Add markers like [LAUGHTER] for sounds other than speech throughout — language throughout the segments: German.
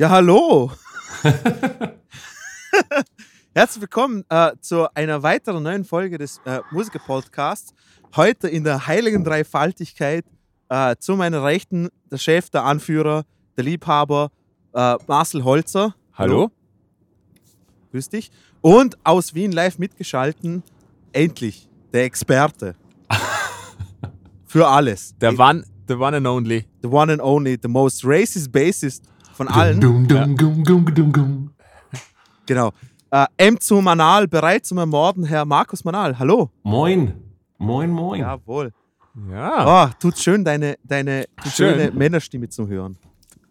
Ja, hallo. [LAUGHS] [LAUGHS] Herzlich willkommen äh, zu einer weiteren neuen Folge des äh, Musiker-Podcasts. Heute in der heiligen Dreifaltigkeit. Äh, zu meiner Rechten der Chef, der Anführer, der Liebhaber, äh, Marcel Holzer. Hallo? Grüß dich. Und aus Wien live mitgeschalten, endlich, der Experte. [LAUGHS] Für alles. Der one, the one and only. The one and only, the most racist bassist von allen. Dum, dum, dum, dum, dum, dum. Genau. Äh, M zu Manal, bereit zum Ermorden, Herr Markus Manal. Hallo. Moin. Moin, moin. Jawohl. Ja, Oh, tut schön, deine, deine tut Schön. schöne Männerstimme zu hören.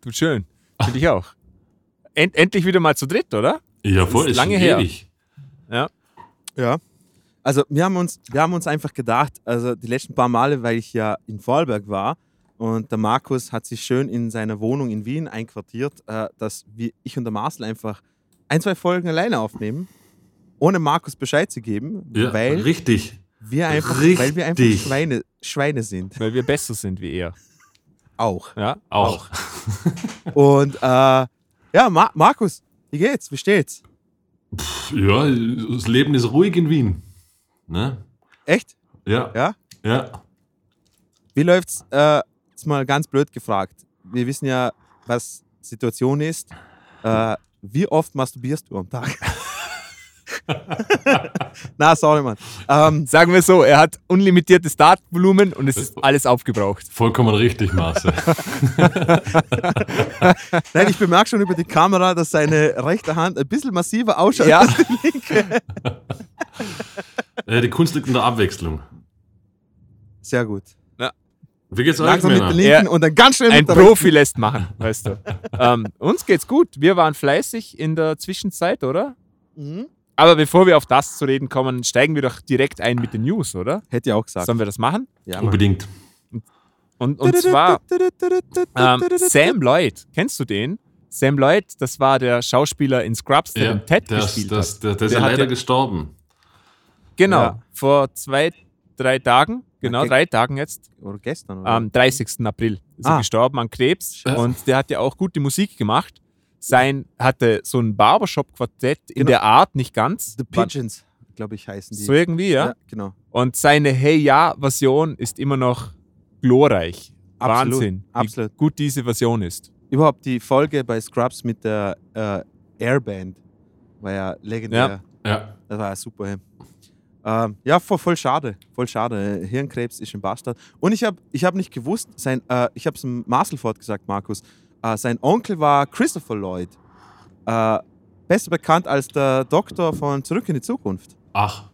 tut schön. Finde ich auch. End, endlich wieder mal zu dritt, oder? ja, voll, ist ist lange her. ewig. Ja. Ja. Also wir haben uns, wir haben uns einfach gedacht, also die letzten paar Male, weil ich ja in Vorarlberg war und der Markus hat sich schön in seiner Wohnung in Wien einquartiert, äh, dass wir, ich und der Marcel einfach ein, zwei Folgen alleine aufnehmen, ohne Markus Bescheid zu geben, Ja, weil richtig. wir einfach, weil wir einfach richtig. Schweine, Schweine sind. Weil wir besser sind wie er. Auch. Ja, Auch. [LAUGHS] Und äh, ja, Ma Markus, wie geht's? Wie steht's? Ja, das Leben ist ruhig in Wien. Ne? Echt? Ja. Ja? Ja. Wie läuft's? Äh, jetzt mal ganz blöd gefragt. Wir wissen ja, was Situation ist. Äh, wie oft masturbierst du am Tag? [LAUGHS] Na, sorry, Mann. Ähm, Sagen wir so, er hat unlimitiertes Datenvolumen und es ist alles aufgebraucht. Vollkommen richtig, Marcel. [LAUGHS] nein, ich bemerke schon über die Kamera, dass seine rechte Hand ein bisschen massiver ausschaut. Ja, [LAUGHS] äh, die Kunst liegt in der Abwechslung. Sehr gut. Wie geht's euch, Langsam mit der linken Er- und dann ganz schnell ein mit der Profi lässt machen, weißt du. [LAUGHS] ähm, uns geht's gut. Wir waren fleißig in der Zwischenzeit, oder? rechten. Mhm. Aber bevor wir auf das zu reden kommen, steigen wir doch direkt ein mit den News, oder? Hätte ich auch gesagt. Sollen wir das machen? Ja. Unbedingt. Und, und zwar ähm, Sam Lloyd. Kennst du den? Sam Lloyd, das war der Schauspieler in Scrubs, der Ja, den Ted das, gespielt das, hat. der, der ist Der ja hat leider ja- gestorben. Genau, Ja. vor zwei, drei Tagen, genau, Okay. drei Tagen jetzt, Oder gestern, oder? am 30. April ist er Ah. gestorben an Krebs Ja. und der hat ja auch gute Musik gemacht. Sein hatte so ein Barbershop-Quartett in Genau. der Art, nicht ganz. The Pigeons, glaube ich, heißen die. So irgendwie, ja. genau. Und seine Hey Ja-Version ist immer noch glorreich. Absolut, Wahnsinn, wie absolut. gut diese Version ist. Überhaupt die Folge bei Scrubs mit der äh, Airband war ja legendär. Ja. Das war ja super. Ähm, ja, voll, voll schade. Voll schade. Hirnkrebs ist ein Bastard. Und ich habe ich hab nicht gewusst, sein, äh, ich habe es Marcel fortgesagt, Markus. Äh, sein Onkel war Christopher Lloyd. Äh, besser bekannt als der Doktor von Zurück in die Zukunft. Ach,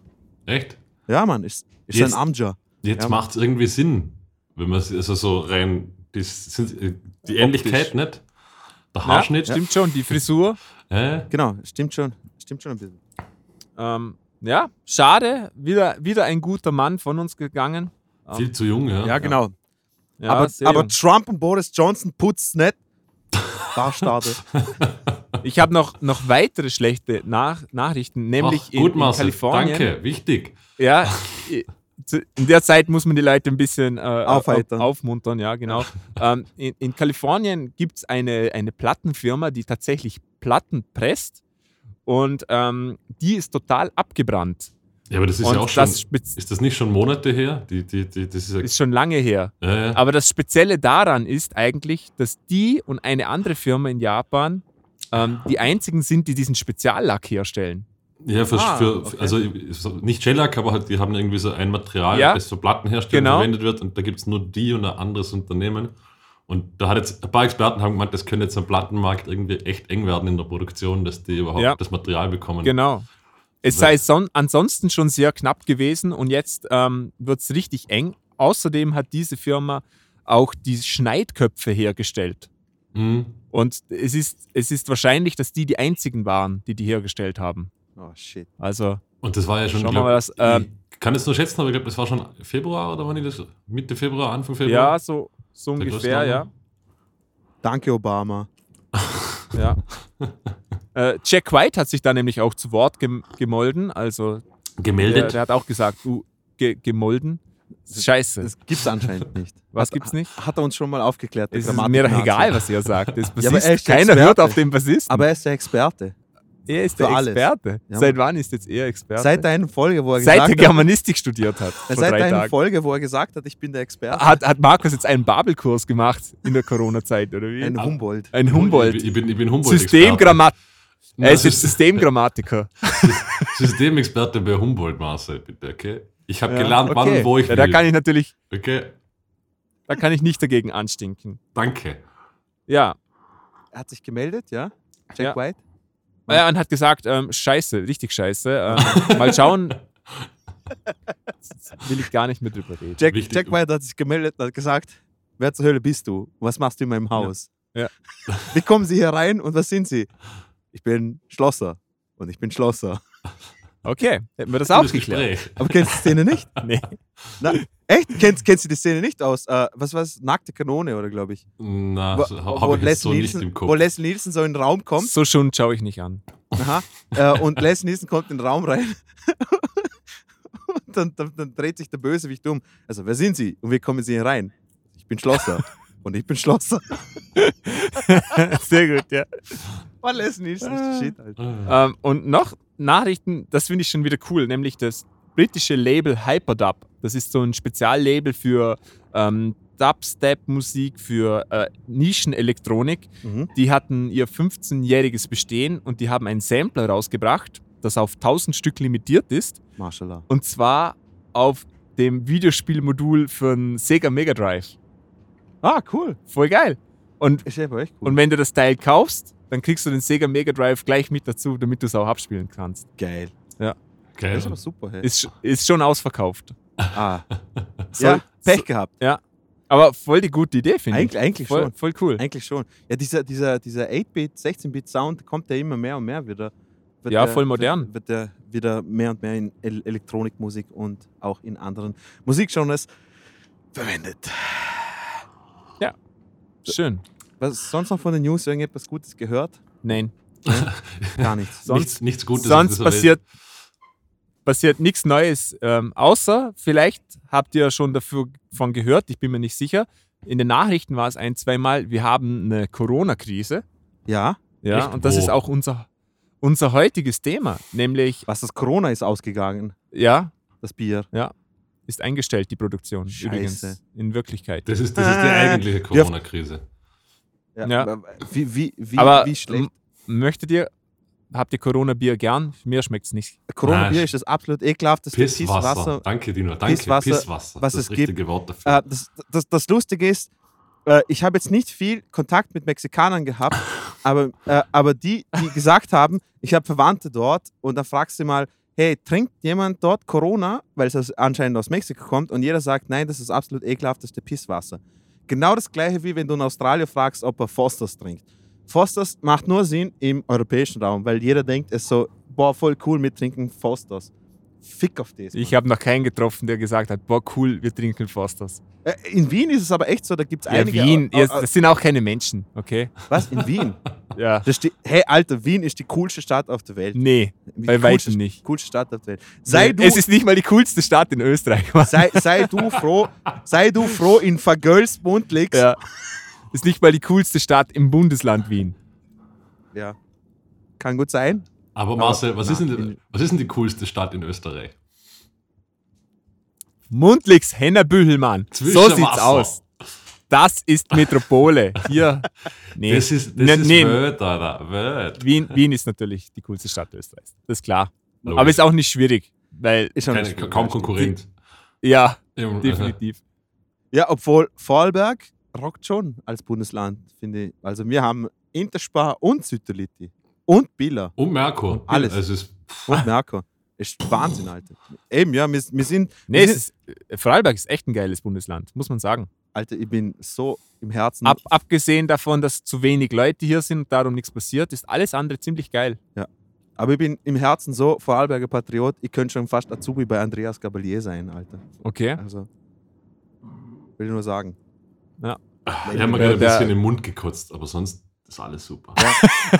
echt? Ja, Mann, ist, ist Jetzt- ein Amja. Jetzt Ja, macht es irgendwie Sinn, wenn man es also so rein. Die, sind, äh, die Ähnlichkeit nicht. Der Haarschnitt. Ja, stimmt schon, die Frisur. Äh, Genau, stimmt schon. Stimmt schon ein bisschen. Ähm, ja, schade. Wieder, wieder ein guter Mann von uns gegangen. Ähm, viel zu jung, ja. Ja, genau. ja, aber, aber. Trump und Boris Johnson putzt nicht. [LAUGHS] Bastarde. ich habe noch, noch weitere schlechte Nach Nachrichten, nämlich Ach, in, gut, in Marcel. Kalifornien. Danke, wichtig. Ja, [LAUGHS] in der Zeit muss man die Leute ein bisschen äh, auf- aufmuntern, ja, genau. ähm, in, in Kalifornien gibt es eine, eine Plattenfirma, die tatsächlich Platten presst und ähm, die ist total abgebrannt. Ja, aber das ist und ja auch schon. Ist das nicht schon Monate her? Die, die, die, das ist ja, ist schon lange her. ja, ja. Aber das Spezielle daran ist eigentlich, dass die und eine andere Firma in Japan ähm, die einzigen sind, die diesen Speziallack herstellen. ja für, Ah, für, okay. also so- nicht Shellac, aber halt, die haben irgendwie so ein Material, das für Plattenherstellung Genau. verwendet wird und da gibt es nur die und ein anderes Unternehmen. Und da hat jetzt ein paar Experten haben gemeint, das könnte jetzt am Plattenmarkt irgendwie echt eng werden in der Produktion, dass die überhaupt Ja. das Material bekommen. Genau. Es sei son ansonsten schon sehr knapp gewesen und jetzt ähm, wird es richtig eng. Außerdem hat diese Firma auch die Schneidköpfe hergestellt. Mhm. Und es ist, es ist wahrscheinlich, dass die die einzigen waren, die die hergestellt haben. Oh, shit. Also, Und das war ja schon, Schauen wir mal, was, ich kann es nur schätzen, aber ich glaube, das war schon Februar oder wann ich das? Mitte Februar, Anfang ja, Februar? so, so Der ungefähr, ja. Danke, Obama. [LAUGHS] ja. äh, Jack White hat sich da nämlich auch zu Wort gem gemolden. Also, der, Gemeldet. der hat auch gesagt, du, ge gemolden. Scheiße. Das gibt's anscheinend nicht. [LAUGHS] Was Hat- gibt's nicht? Hat er uns schon mal aufgeklärt. der Es ist mir doch egal, was er sagt. Das [LAUGHS] Ja, aber er Bassist, ist der keiner Experte. hört auf den Bassisten. Aber er ist der Experte. Er ist für der alles. Experte. Ja, Seit wann ist jetzt er Experte? Seit der einen Folge, wo er Seit er gesagt hat, Germanistik studiert hat. [LAUGHS] Seit drei der einen Tagen. Folge, wo er gesagt hat, ich bin der Experte. Hat, hat Markus jetzt einen Babelkurs gemacht in der Corona-Zeit, oder wie? Ein Ein, Humboldt. Humboldt. Ich bin, ich bin Humboldt. Systemgrammat. Er ist jetzt System Systemgrammatiker. Systemexperte bei Humboldt, Marcel, bitte, okay? Ich habe Ja, gelernt, wann okay. und wo ich ja, Da will. kann ich natürlich, okay, da kann ich nicht dagegen anstinken. danke. Ja. Er hat sich gemeldet, ja? Jack Ja. White. Ja, und hat gesagt, ähm, scheiße, richtig scheiße. Ähm, [LAUGHS] mal schauen. Will ich gar nicht mehr drüber reden. Jack, Wichtig. Jack White hat sich gemeldet und hat gesagt, wer zur Hölle bist du? Was machst du in meinem Haus? Ja. Wie kommen Sie hier rein und was sind Sie? Ich bin Schlosser und ich bin Schlosser. Okay, hätten wir das aufgeklärt. Gespräch. Aber kennst du die Szene nicht? [LAUGHS] Nee. Na, [LAUGHS] echt? Kennst, kennst du die Szene nicht aus? Äh, was war es? Nackte Kanone, oder glaube ich? Na, Wo, so wo, ich jetzt so Leslie nicht Nielsen, im Kopf. wo Leslie Nielsen so in den Raum kommt. So schon schaue ich nicht an. Aha. Äh, und Leslie Nielsen kommt in den Raum rein. [LAUGHS] und dann, dann, dann dreht sich der Bösewicht um. Also, wer sind Sie? Und wie kommen Sie hier rein? Ich bin Schlosser. und ich bin Schlosser. Sehr gut, ja. Oh, Leslie Nielsen ist der Shit, Alter. Ah. Ähm, und noch Nachrichten, das finde ich schon wieder cool, nämlich das britische Label Hyperdub. Das ist so ein Speziallabel für ähm, Dubstep-Musik, für äh, Nischenelektronik. Mhm. Die hatten ihr 15-jähriges Bestehen und die haben einen Sampler rausgebracht, das auf 1000 Stück limitiert ist. Mashallah. Und zwar auf dem Videospielmodul für einen Sega Mega Drive. Ah, cool. Voll geil. Und, Ist aber echt cool. und wenn du das Teil kaufst, dann kriegst du den Sega Mega Drive gleich mit dazu, damit du es auch abspielen kannst. Geil. Geil. Das ist aber super. Hey. Ist, ist schon ausverkauft. ah. [LAUGHS] So- ja, Pech so- gehabt. Aber voll die gute Idee, finde ich. Eigentlich, eigentlich Voll, schon. voll cool. Eigentlich schon. Ja, dieser, dieser, dieser 8-Bit, 16-Bit-Sound kommt ja immer mehr und mehr wieder. Wird Ja, der- voll modern. Wird, der wieder mehr und mehr in El Elektronikmusik und auch in anderen Musikgenres verwendet. Schön. Was sonst noch von den News irgendetwas Gutes gehört? Nein. Gar [LAUGHS] nichts. Sonst- nichts, nichts Gutes. Sonst passiert, passiert nichts Neues. Ähm, außer, vielleicht habt ihr schon davon gehört, ich bin mir nicht sicher. In den Nachrichten war es ein, zweimal, wir haben eine Corona-Krise. Ja, Ja, Echt? und das Wo? ist auch unser, unser heutiges Thema. Nämlich, was das Corona ist ausgegangen, ja, das Bier. ist eingestellt, die Produktion. Scheiße. Übrigens, in Wirklichkeit. Das ist, das ist die [LAUGHS] eigentliche Corona-Krise. Ja. Wie, wie, wie, Aber wie schlecht. möchtet ihr, habt ihr Corona-Bier gern? Mir schmeckt es nicht. Corona-Bier ist das absolut ekelhafteste Pisswasser. Pisswasser. Danke, Dino. Danke. Pisswasser, Pisswasser. was das es ist das gibt. richtige Wort dafür. Äh, das, das, das Lustige ist, äh, ich habe jetzt nicht viel Kontakt mit Mexikanern gehabt, [LAUGHS] aber, äh, aber die, die gesagt haben, ich habe Verwandte dort und dann fragst du mal, hey, trinkt jemand dort Corona, weil es aus- anscheinend aus Mexiko kommt und jeder sagt, nein, das ist absolut ekelhafteste Pisswasser. Genau das gleiche wie wenn du in Australien fragst, ob er Fosters trinkt. Fosters macht nur Sinn im europäischen Raum, weil jeder denkt, es so, boah, voll cool, wir trinken Fosters. Fick auf das. Ich habe noch keinen getroffen, der gesagt hat, boah, cool, wir trinken Fosters. Äh, in Wien ist es aber echt so, da gibt es Ja, einige. Wien, äh, ihr- äh, das sind auch keine Menschen, okay? was? In Wien? [LAUGHS] Ja. Das steht, hey, Alter, Wien ist die coolste Stadt auf der Welt. Nee, Die bei weitem nicht. Coolste Stadt auf der Welt. Sei Nee, du, Es ist nicht mal die coolste Stadt in Österreich. sei, sei du froh, sei du froh in Vergölsbund liegst. ja. Ist nicht mal die coolste Stadt im Bundesland Wien. Ja. Kann gut sein. Aber Marcel, was, na, ist denn, was ist denn die coolste Stadt in Österreich? Mundlix Hennerbüchelmann. So sieht's Wasser. aus. Das ist Metropole. Hier. [LAUGHS] Nee. Das ist, das Nee, ist nee. Welt, Alter. Welt. Wien, Wien ist natürlich die coolste Stadt Österreichs. Das ist klar. Logisch. Aber ist auch nicht schwierig, weil, Ist Keine, nicht schwierig, kaum. Konkurrent. ja, Im- definitiv. Ja, obwohl Vorarlberg rockt schon als Bundesland, finde ich. Also wir haben Interspar und Sütterliti und Billa Und Merkur. Alles. Es ist, und Merkur. Ist Wahnsinn, Alter. Eben, ja, wir, wir sind, Nee, wir es sind ist, äh, Vorarlberg ist echt ein geiles Bundesland, muss man sagen. Alter, ich bin so im Herzen. Ab, abgesehen davon, dass zu wenig Leute hier sind und darum nichts passiert, ist alles andere ziemlich geil. Aber ich bin im Herzen so Vorarlberger Patriot, ich könnte schon fast Azubi bei Andreas Gabalier sein, Alter. Okay. Also, will ich nur sagen. ich habe mir gerade ein bisschen im Mund gekotzt, aber sonst, ist alles super.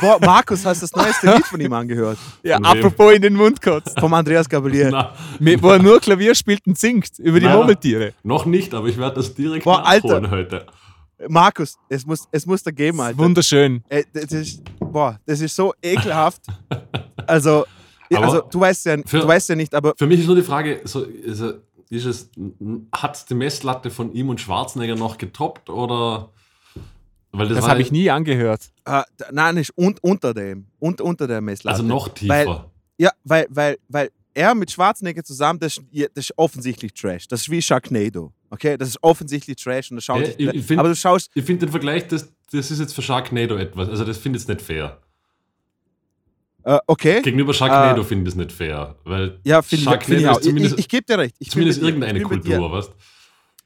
Boah, Markus, hast du das neueste Lied von ihm angehört? [LAUGHS] Ja, Von wem? apropos in den Mund kotzt. Vom Andreas Gabalier. Na, Mit- Wo er nur Klavier spielt und singt über die Nein. Murmeltiere. noch nicht, aber ich werde das direkt Boah, nachholen Alter. heute. Markus, es muss, es muss da geben, Alter. Wunderschön. Ey, das ist, boah, das ist so ekelhaft. [LAUGHS] Also, Aber also du weißt ja, für- du weißt ja nicht, aber Für mich ist nur die Frage, so, ist es, hat die Messlatte von ihm und Schwarzenegger noch getoppt oder? Weil das, Das habe ich nie angehört. äh, nein, nicht un, unter dem, un, unter der Messlatte. Also noch tiefer. Ja, weil, weil, weil er mit Schwarzenegger zusammen, das, das ist offensichtlich Trash. Das ist wie Sharknado. Okay, das ist offensichtlich Trash und das schaut Ja, ich- ich find- aber du schaust, ich finde den Vergleich, das, das ist jetzt für Sharknado etwas. Also das finde ich jetzt nicht fair. äh, okay, Gegenüber Sharknado Äh, finde ich es nicht fair. Weil ja, finde Sharknado find ich auch. ist zumindest, ich, ich gebe dir recht. Zumindest dir. irgendeine Kultur, weißt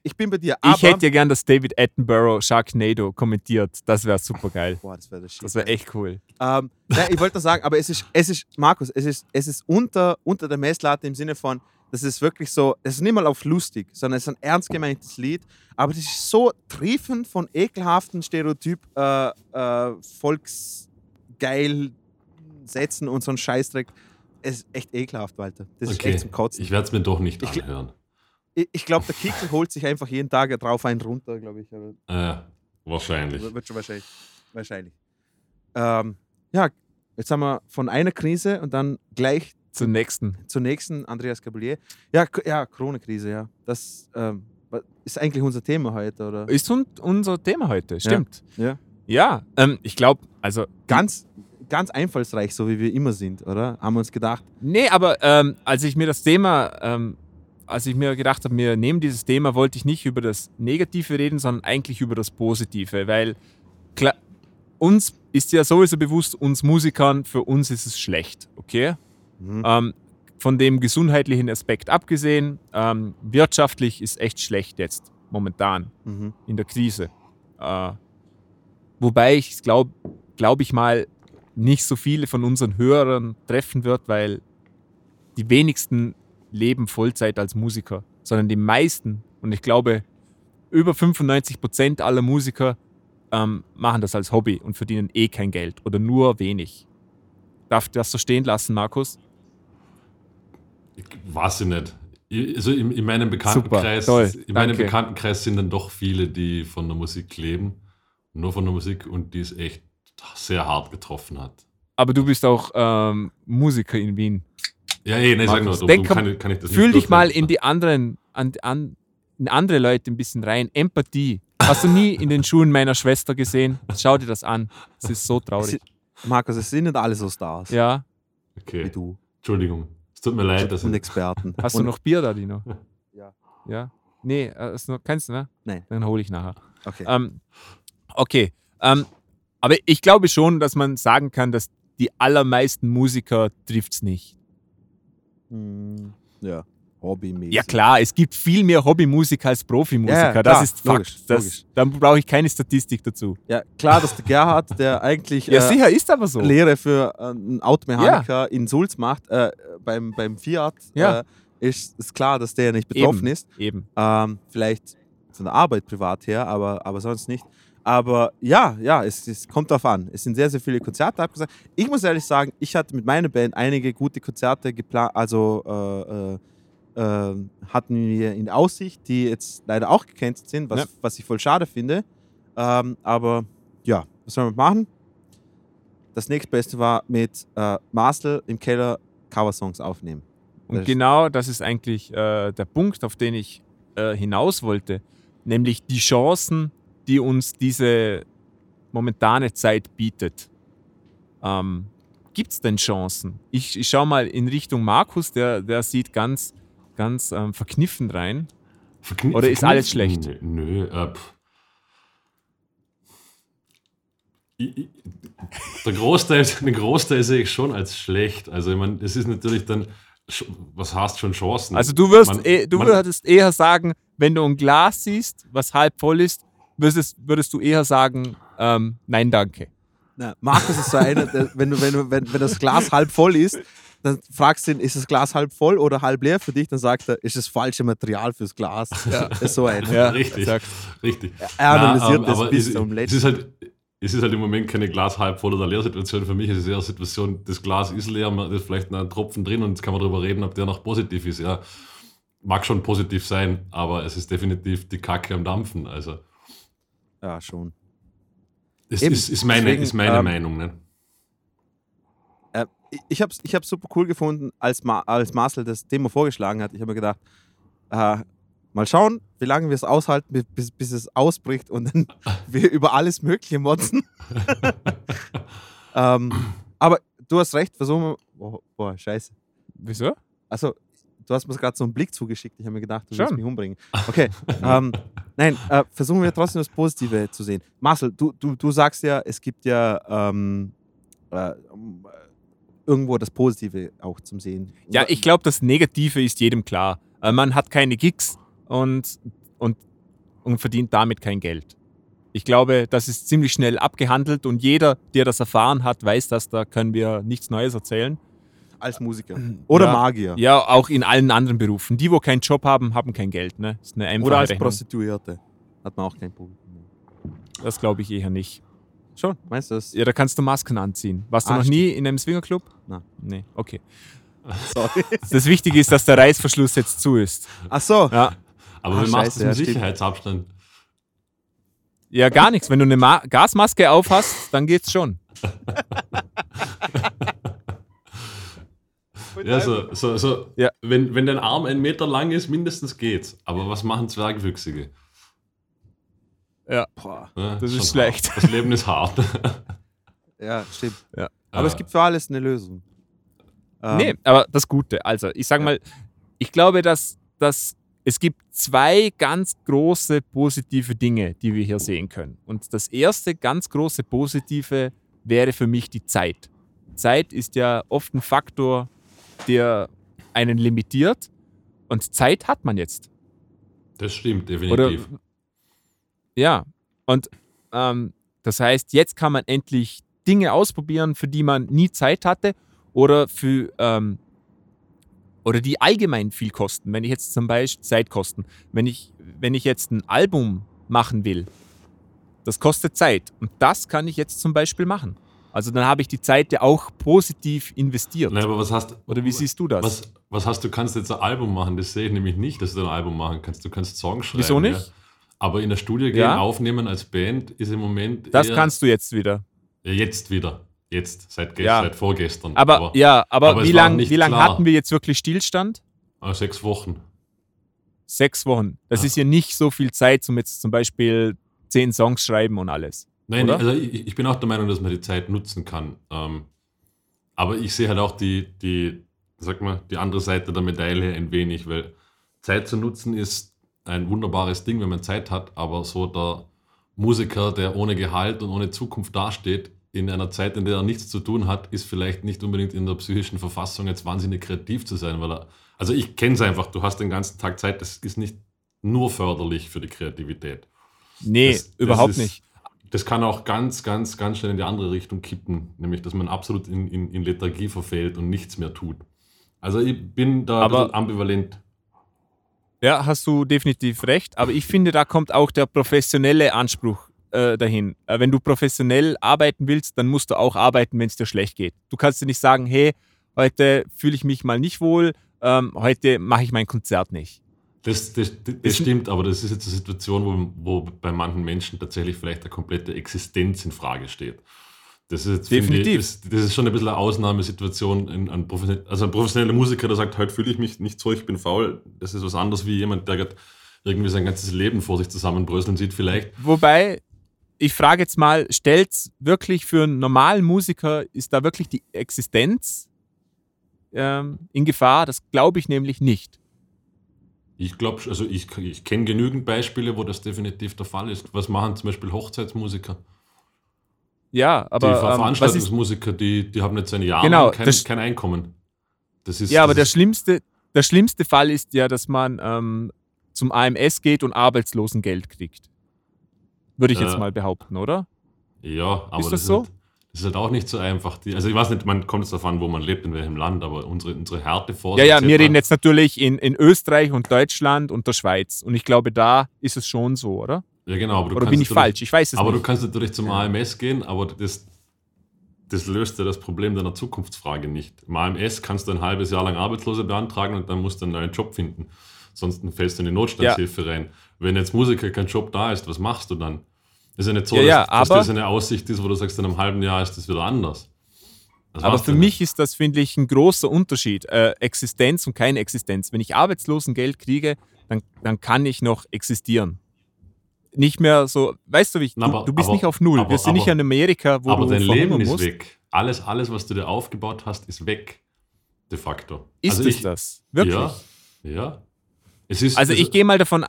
Ich bin bei dir. Aber, Ich hätte ja gern, dass David Attenborough Sharknado kommentiert. Das wäre super geil. Boah, das wäre das Shit. Das wäre echt cool. Ähm, nein, ich wollte nur sagen, aber es ist, es ist, Markus, es ist, es ist unter, unter der Messlatte im Sinne von, das ist wirklich so, es ist nicht mal auf lustig, sondern es ist ein ernst gemeintes Lied, aber das ist so triefend von ekelhaften Stereotyp äh, äh, volksgeil Sätzen und so ein Scheißdreck. Es ist echt ekelhaft, Walter. Das ist Okay, echt zum Kotzen. ich werde es mir doch nicht Ich- anhören. Ich, glaube, der Kickel [LAUGHS] holt sich einfach jeden Tag drauf einen runter, glaube ich. Äh, wahrscheinlich. wird schon wahrscheinlich. wahrscheinlich. Ähm, ja, jetzt haben wir von einer Krise und dann gleich Zum nächsten. zur nächsten, Andreas Gabalier. Ja, ja Corona-Krise, ja. Das ähm, ist eigentlich unser Thema heute, oder? Ist un unser Thema heute, stimmt. Ja. Ja, ähm, ich glaube, also Ganz, ganz einfallsreich, so wie wir immer sind, oder? Haben wir uns gedacht. Nee, aber ähm, als ich mir das Thema, ähm, als ich mir gedacht habe, wir nehmen dieses Thema, wollte ich nicht über das Negative reden, sondern eigentlich über das Positive, weil klar, uns ist ja sowieso bewusst, uns Musikern, für uns ist es schlecht, okay? Mhm. Ähm, von dem gesundheitlichen Aspekt abgesehen, ähm, wirtschaftlich ist echt schlecht jetzt, momentan Mhm. in der Krise. Äh, wobei ich glaube, glaube ich mal, nicht so viele von unseren Hörern treffen wird, weil die wenigsten leben Vollzeit als Musiker, sondern die meisten, und ich glaube, über 95 Prozent aller Musiker ähm, machen das als Hobby und verdienen eh kein Geld oder nur wenig. Darf ich das so stehen lassen, Markus? Ich weiß ich nicht. Ich- Also in, in meinem Bekanntenkreis, toll, in meinem danke. Bekanntenkreis sind dann doch viele, die von der Musik leben, nur von der Musik und die es echt sehr hart getroffen hat. Aber du bist auch ähm, Musiker in Wien. Ja, ey, nein, sag nur, darum denk- kann, ich- kann ich das Fühl nicht dich mal in die anderen, an, an, in andere Leute ein bisschen rein. Empathie. Hast du nie in den Schuhen meiner Schwester gesehen? Schau dir das an. Es ist so Es traurig. ist- Markus, es sind nicht alle so Stars Ja. wie Okay, du Entschuldigung. Es tut mir leid, dass und ich, Experten. Hast und, du noch Bier da, Dino? [LAUGHS] Ja. Ja? Nee, äh, hast du noch, kennst du, ne? Nein. Dann hole ich nachher. Okay. Ähm, okay. Ähm, aber ich glaube schon, dass man sagen kann, dass die allermeisten Musiker trifft es nicht. Hm, ja, hobbymäßig. Ja klar, es gibt viel mehr Hobbymusiker als Profimusiker. Ja, ja, das klar, ist logisch, Fakt. Das, logisch. Dann brauche ich keine Statistik dazu. Ja, klar, dass der Gerhard, der [LAUGHS] eigentlich Ja, äh, sicher ist aber so. Lehre für äh, einen Automechaniker in Sulz macht, äh, beim, beim Fiat, Ja. äh, ist, ist klar, dass der nicht betroffen Eben. ist. Eben. Ähm, vielleicht von der Arbeit privat her, aber, aber sonst nicht. Aber ja, ja, es, es kommt darauf an. Es sind sehr, sehr viele Konzerte abgesagt. Ich muss ehrlich sagen, ich hatte mit meiner Band einige gute Konzerte geplant, also äh, äh, äh, hatten wir in Aussicht, die jetzt leider auch gecancelt sind, was, Ja. was ich voll schade finde. Ähm, aber ja, was soll man machen? Das nächstbeste war mit äh, Marcel im Keller Coversongs aufnehmen. Und Das- genau das ist eigentlich äh, der Punkt, auf den ich äh, hinaus wollte. Nämlich die Chancen, die uns diese momentane Zeit bietet. Ähm, Gibt es denn Chancen? Ich, ich schaue mal in Richtung Markus, der, der sieht ganz, ganz ähm, verkniffen rein. Verkni- Oder ist alles schlecht? Nö, äh, pff. Ich- ich- der Großteil, [LAUGHS] den Großteil sehe ich schon als schlecht. Also, ich meine, es ist natürlich dann, was heißt schon Chancen? Also du wirst, Man- eh, du man- würdest eher sagen, wenn du ein Glas siehst, was halb voll ist, würdest, würdest du eher sagen, ähm, nein, danke. Na, Markus ist so einer, der, wenn, du, wenn, du, wenn, wenn das Glas halb voll ist, dann fragst du ihn, ist das Glas halb voll oder halb leer für dich? Dann sagt er, ist das falsche Material fürs Glas. Ja. Ist so einer. Ja, richtig, exakt. richtig. Er analysiert Na, das aber bis es, zum es letzten. ist halt, es ist halt im Moment keine Glas halb voll oder leer Situation. Für mich ist es eher eine Situation, das Glas ist leer, man ist vielleicht noch ein Tropfen drin und jetzt kann man darüber reden, ob der noch positiv ist. Ja, mag schon positiv sein, aber es ist definitiv die Kacke am Dampfen. Also, Ja, schon. es Eben, ist, ist meine, deswegen, ist meine ähm, Meinung. Ne? Äh, ich- habe es ich hab's super cool gefunden, als, Ma als Marcel das Thema vorgeschlagen hat. Ich habe mir gedacht, äh, mal schauen, wie lange wir es aushalten, bis, bis, bis es ausbricht und dann [LAUGHS] wir über alles Mögliche motzen. [LAUGHS] [LAUGHS] ähm, aber du hast recht, versuchen wir. Oh, boah, scheiße. Wieso? Also, du hast mir gerade so einen Blick zugeschickt. Ich habe mir gedacht, du Schon. willst mich umbringen. Okay. [LAUGHS] ähm, nein, äh, versuchen wir trotzdem das Positive zu sehen. Marcel, du, du, du sagst ja, es gibt ja ähm, äh, ähm, irgendwo das Positive auch zum Sehen. Ja, ich glaube, das Negative ist jedem klar. Äh, Man hat keine Gigs und, und, und verdient damit kein Geld. Ich glaube, das ist ziemlich schnell abgehandelt und jeder, der das erfahren hat, weiß das, da können wir nichts Neues erzählen. Als Musiker. [CLEARS THROAT] Oder Ja. Magier. Ja, auch in allen anderen Berufen. Die, wo keinen Job haben, haben kein Geld. Ne? ist eine einfache Oder als Rechnung. Prostituierte. Hat man auch kein Problem. Das glaube ich eher nicht. Schon, meinst du das? Ja, da kannst du Masken anziehen. Warst du Ah, noch nie in einem Swingerclub? Nein. Nee, okay. Sorry. [LAUGHS] Das Wichtige ist, dass der Reißverschluss jetzt zu ist. Ach so. Ja, Aber Ah, wie machst scheiße, du ja, es im stimmt. Sicherheitsabstand? ja gar nichts. Wenn du eine Ma Gasmaske aufhast, dann geht's schon. [LAUGHS] Ja, so, so, so. Ja. Wenn, wenn dein Arm ein Meter lang ist, mindestens geht's. Aber was machen Zwergwüchsige? Boah. Ja, Das ist schlecht. Hart. Das Leben ist hart. [LAUGHS] Ja, stimmt. Ja. Aber es gibt für alles eine Lösung. Ähm, Nee, aber das Gute. Also, ich sage Ja. mal, ich glaube, dass, dass es gibt zwei ganz große positive Dinge, die wir hier sehen können. Und das erste ganz große positive wäre für mich die Zeit. Zeit ist ja oft ein Faktor, der einen limitiert. Und Zeit hat man jetzt. Das stimmt, Oder, definitiv. ja, und ähm, das heißt, jetzt kann man endlich Dinge ausprobieren, für die man nie Zeit hatte oder für ähm, oder die allgemein viel kosten. Wenn ich jetzt zum Beispiel Zeit kosten, wenn ich, wenn ich jetzt ein Album machen will, das kostet Zeit und das kann ich jetzt zum Beispiel machen. Also dann habe ich die Zeit ja auch positiv investiert. Nein, aber was hast Oder wie siehst du das? Was, was hast du? Kannst jetzt ein Album machen? Das sehe ich nämlich nicht, dass du ein Album machen kannst. Du kannst Songs schreiben. Wieso nicht? Ja. Aber in der Studie gehen, Ja. aufnehmen als Band ist im Moment. Das kannst du jetzt wieder. Ja, jetzt wieder. Jetzt, seit, ge- Ja. seit vorgestern. Aber, ja, aber, aber wie lange lang hatten wir jetzt wirklich Stillstand? Ah, sechs Wochen. Sechs Wochen. Das Ah. ist ja nicht so viel Zeit, zum jetzt zum Beispiel zehn Songs schreiben und alles. Nein, Oder? also ich, ich bin auch der Meinung, dass man die Zeit nutzen kann. Ähm, aber ich sehe halt auch die, die, sag mal, die andere Seite der Medaille ein wenig, weil Zeit zu nutzen ist ein wunderbares Ding, wenn man Zeit hat, aber so der Musiker, der ohne Gehalt und ohne Zukunft dasteht, in einer Zeit, in der er nichts zu tun hat, ist vielleicht nicht unbedingt in der psychischen Verfassung, jetzt wahnsinnig kreativ zu sein, weil er, also ich kenne es einfach, du hast den ganzen Tag Zeit, das ist nicht nur förderlich für die Kreativität. Nee, Das- das überhaupt ist- nicht. Das kann auch ganz, ganz, ganz schnell in die andere Richtung kippen, nämlich dass man absolut in, in, in Lethargie verfällt und nichts mehr tut. Also ich bin da Aber- ambivalent. Ja, hast du definitiv recht. Aber ich finde, da kommt auch der professionelle Anspruch äh, dahin. Äh, wenn du professionell arbeiten willst, dann musst du auch arbeiten, wenn es dir schlecht geht. Du kannst dir nicht sagen, hey, heute fühle ich mich mal nicht wohl, ähm, heute mache ich mein Konzert nicht. Das, das, das, das stimmt, aber das ist jetzt eine Situation, wo, wo bei manchen Menschen tatsächlich vielleicht eine komplette Existenz in Frage steht. Das ist jetzt, Definitiv. Ich, das, das ist schon ein bisschen eine Ausnahmesituation. Ein, ein also ein professioneller Musiker, der sagt, heute fühle ich mich nicht so, ich bin faul. Das ist was anderes wie jemand, der gerade irgendwie sein ganzes Leben vor sich zusammenbröseln sieht, vielleicht. Wobei, ich frage jetzt mal, stellt wirklich für einen normalen Musiker, ist da wirklich die Existenz ähm, in Gefahr? Das glaube ich nämlich nicht. Ich glaube, also ich, ich kenne genügend Beispiele, wo das definitiv der Fall ist. Was machen zum Beispiel Hochzeitsmusiker? Ja, aber die ähm, was ist, Veranstaltungsmusiker, die, die haben jetzt ein Jahr Genau, lang kein, kein Einkommen. Das ist, ja, aber das der ist, schlimmste, der schlimmste Fall ist ja, dass man ähm, zum AMS geht und Arbeitslosengeld kriegt. Würde ich jetzt Äh, mal behaupten, oder? Ja, aber Ist das, das so? halt, das ist halt auch nicht so einfach. Die, also ich weiß nicht, man kommt jetzt davon, wo man lebt, in welchem Land, aber unsere, unsere Härteforce Ja, ja, etc. wir reden jetzt natürlich in, in Österreich und Deutschland und der Schweiz. Und ich glaube, da ist es schon so, oder? Ja, genau. Aber du Oder kannst bin ich falsch? Ich weiß es Aber nicht. du kannst natürlich zum Ja. AMS gehen, aber das, das löst ja das Problem deiner Zukunftsfrage nicht. Im AMS kannst du ein halbes Jahr lang Arbeitslose beantragen und dann musst du einen neuen Job finden. Sonst fällst du in die Notstandshilfe rein. Wenn jetzt Musiker kein Job da ist, was machst du dann? Ist ja nicht so, Ja, ja, dass, dass aber- das eine Aussicht ist, wo du sagst, in einem halben Jahr ist das wieder anders. Das Aber für mich ist das, finde ich, ein großer Unterschied. Äh, Existenz und keine Existenz. Wenn ich Arbeitslosengeld kriege, dann, dann kann ich noch existieren. Nicht mehr so, weißt du, wie ich, Na, du, aber- du bist aber- nicht auf Null. aber- Wir sind nicht aber- in Amerika, wo Aber du dein Leben ist musst. weg. Alles, alles, was du dir aufgebaut hast, ist weg. De facto. Ist also es ich, das? Wirklich? Ja, ja. Es ist, Also es- ich gehe mal davon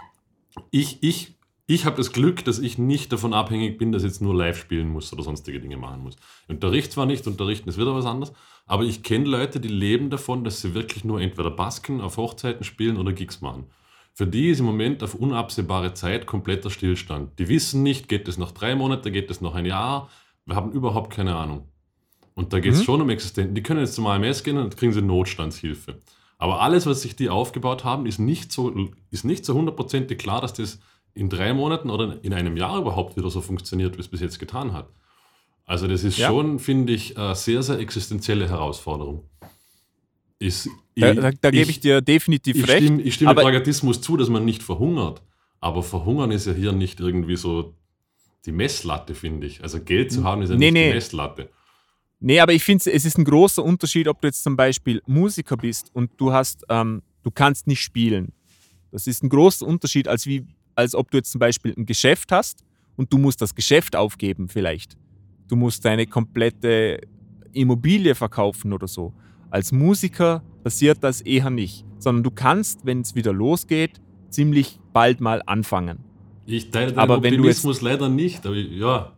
ich, ich, ich habe das Glück, dass ich nicht davon abhängig bin, dass ich jetzt nur live spielen muss oder sonstige Dinge machen muss. Ich unterrichte zwar nicht, unterrichten ist wieder was anderes, aber ich kenne Leute, die leben davon, dass sie wirklich nur entweder Basken auf Hochzeiten spielen oder Gigs machen. Für die ist im Moment auf unabsehbare Zeit kompletter Stillstand. Die wissen nicht, geht es noch drei Monate, geht es noch ein Jahr, wir haben überhaupt keine Ahnung. Und da geht es Mhm. schon um Existenz. Die können jetzt zum AMS gehen und dann kriegen sie Notstandshilfe. Aber alles, was sich die aufgebaut haben, ist nicht so, ist nicht so hundertprozentig klar, dass das in drei Monaten oder in einem Jahr überhaupt wieder so funktioniert, wie es bis jetzt getan hat. Also das ist Ja. schon, finde ich, eine sehr, sehr existenzielle Herausforderung. Ist, Da, da, da gebe ich dir definitiv ich recht. stimme, ich stimme aber- Pragmatismus zu, dass man nicht verhungert. Aber verhungern ist ja hier nicht irgendwie so die Messlatte, finde ich. Also Geld zu haben ist ja Nee, nicht nee. die Messlatte. Nee, aber ich finde, es ist ein großer Unterschied, ob du jetzt zum Beispiel Musiker bist und du hast, ähm, du kannst nicht spielen. Das ist ein großer Unterschied, als, wie, als ob du jetzt zum Beispiel ein Geschäft hast und du musst das Geschäft aufgeben vielleicht. Du musst deine komplette Immobilie verkaufen oder so. Als Musiker passiert das eher nicht, sondern du kannst, wenn es wieder losgeht, ziemlich bald mal anfangen. Ich teile deinen Aber du jetzt- Optimismus leider nicht. Aber ja,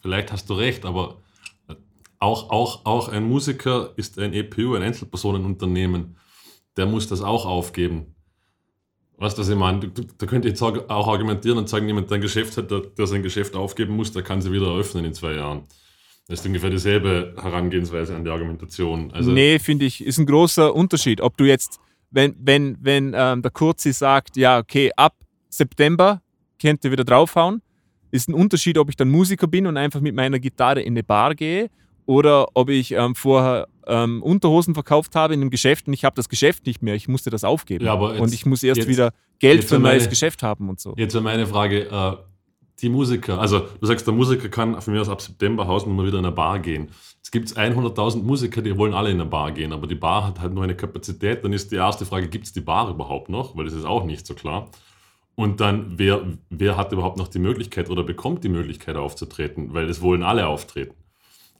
vielleicht hast du recht, aber auch, auch, auch ein Musiker ist ein EPU, ein Einzelpersonenunternehmen. Der muss das auch aufgeben. Weißt du, was ich meine? Da könnte ich auch argumentieren und sagen, jemand, der ein Geschäft hat, der, der sein Geschäft aufgeben muss, der kann sie wieder eröffnen in zwei Jahren. Das ist ungefähr dieselbe Herangehensweise an die Argumentation. Also, nee, finde ich, ist ein großer Unterschied. Ob du jetzt, wenn, wenn, wenn ähm, der Kurzi sagt, ja, okay, ab September könnt ihr wieder draufhauen, ist ein Unterschied, ob ich dann Musiker bin und einfach mit meiner Gitarre in eine Bar gehe oder ob ich ähm, vorher ähm, Unterhosen verkauft habe in einem Geschäft und ich habe das Geschäft nicht mehr. Ich musste das aufgeben. Ja, aber jetzt- und ich muss erst jetzt- wieder Geld für ein meine- neues Geschäft haben und so. Jetzt wäre meine Frage, äh, die Musiker, also du sagst, der Musiker kann von mir aus ab September Hausen mal wieder in eine Bar gehen. Es gibt 100.000 Musiker, die wollen alle in eine Bar gehen, aber die Bar hat halt nur eine Kapazität. Dann ist die erste Frage, gibt es die Bar überhaupt noch? Weil das ist auch nicht so klar. Und dann, wer, wer hat überhaupt noch die Möglichkeit oder bekommt die Möglichkeit aufzutreten? Weil es wollen alle auftreten.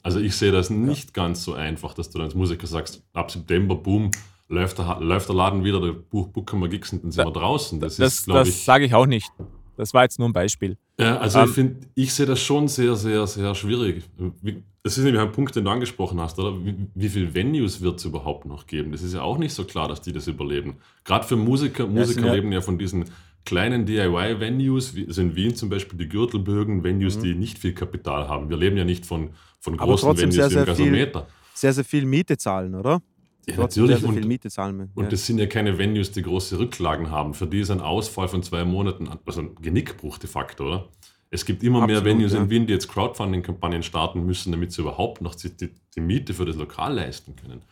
Also ich sehe das nicht ganz so einfach, dass du dann als Musiker sagst, ab September, boom, läuft der, läuft der Laden wieder, der Buch, Booker wir Gigs und dann sind wir draußen. Das, Das, ist, glaube ich... das sage ich auch nicht. Das war jetzt nur ein Beispiel. Ja, also Ähm, ich finde, ich sehe das schon sehr, sehr, sehr schwierig. Wie- Das ist nämlich ein Punkt, den du angesprochen hast, oder? Wie, wie viele Venues wird es überhaupt noch geben? Das ist ja auch nicht so klar, dass die das überleben. Gerade für Musiker, Musiker ja- leben ja von diesen kleinen DIY-Venues, wie also in Wien zum Beispiel die Gürtelbögen, Venues, die nicht viel Kapital haben. Wir leben ja nicht von, von Mhm. Aber großen trotzdem Venues sehr, wie im sehr viel- Gasometer. Sehr, sehr viel Miete zahlen, oder? Ja, Trotzdem natürlich. Sehr, sehr viel Und, Miete zahlen. und ja. das sind ja keine Venues, die große Rücklagen haben. Für die ist ein Ausfall von zwei Monaten, also ein Genickbruch de facto, oder? Es gibt immer mehr Absolut, Venues ja. in Wien, die jetzt Crowdfunding-Kampagnen starten müssen, damit sie überhaupt noch die, die, die Miete für das Lokal leisten können.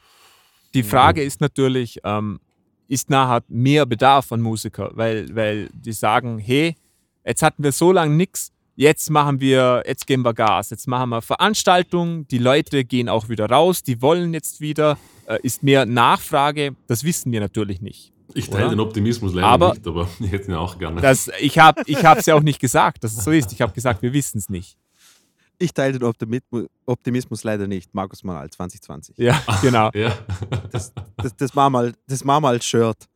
Die Frage ist natürlich, ähm, ist nachher mehr Bedarf an Musiker, weil, weil die sagen, hey, jetzt hatten wir so lange nichts, jetzt machen wir, jetzt geben wir Gas, jetzt machen wir Veranstaltungen, die Leute gehen auch wieder raus, die wollen jetzt wieder, äh, ist mehr Nachfrage, das wissen wir natürlich nicht. Ich teile Oder? den Optimismus leider Aber- nicht, aber [LAUGHS] ich hätte ihn auch gerne. Das, ich habe es ja auch nicht gesagt, dass es so ist. Ich habe gesagt, wir wissen es nicht. Ich teile den Optimi- Optimismus leider nicht. Markus Manal 2020. Ja, [LAUGHS] genau. ja, Das, das machen wir mal, das machen wir als Shirt.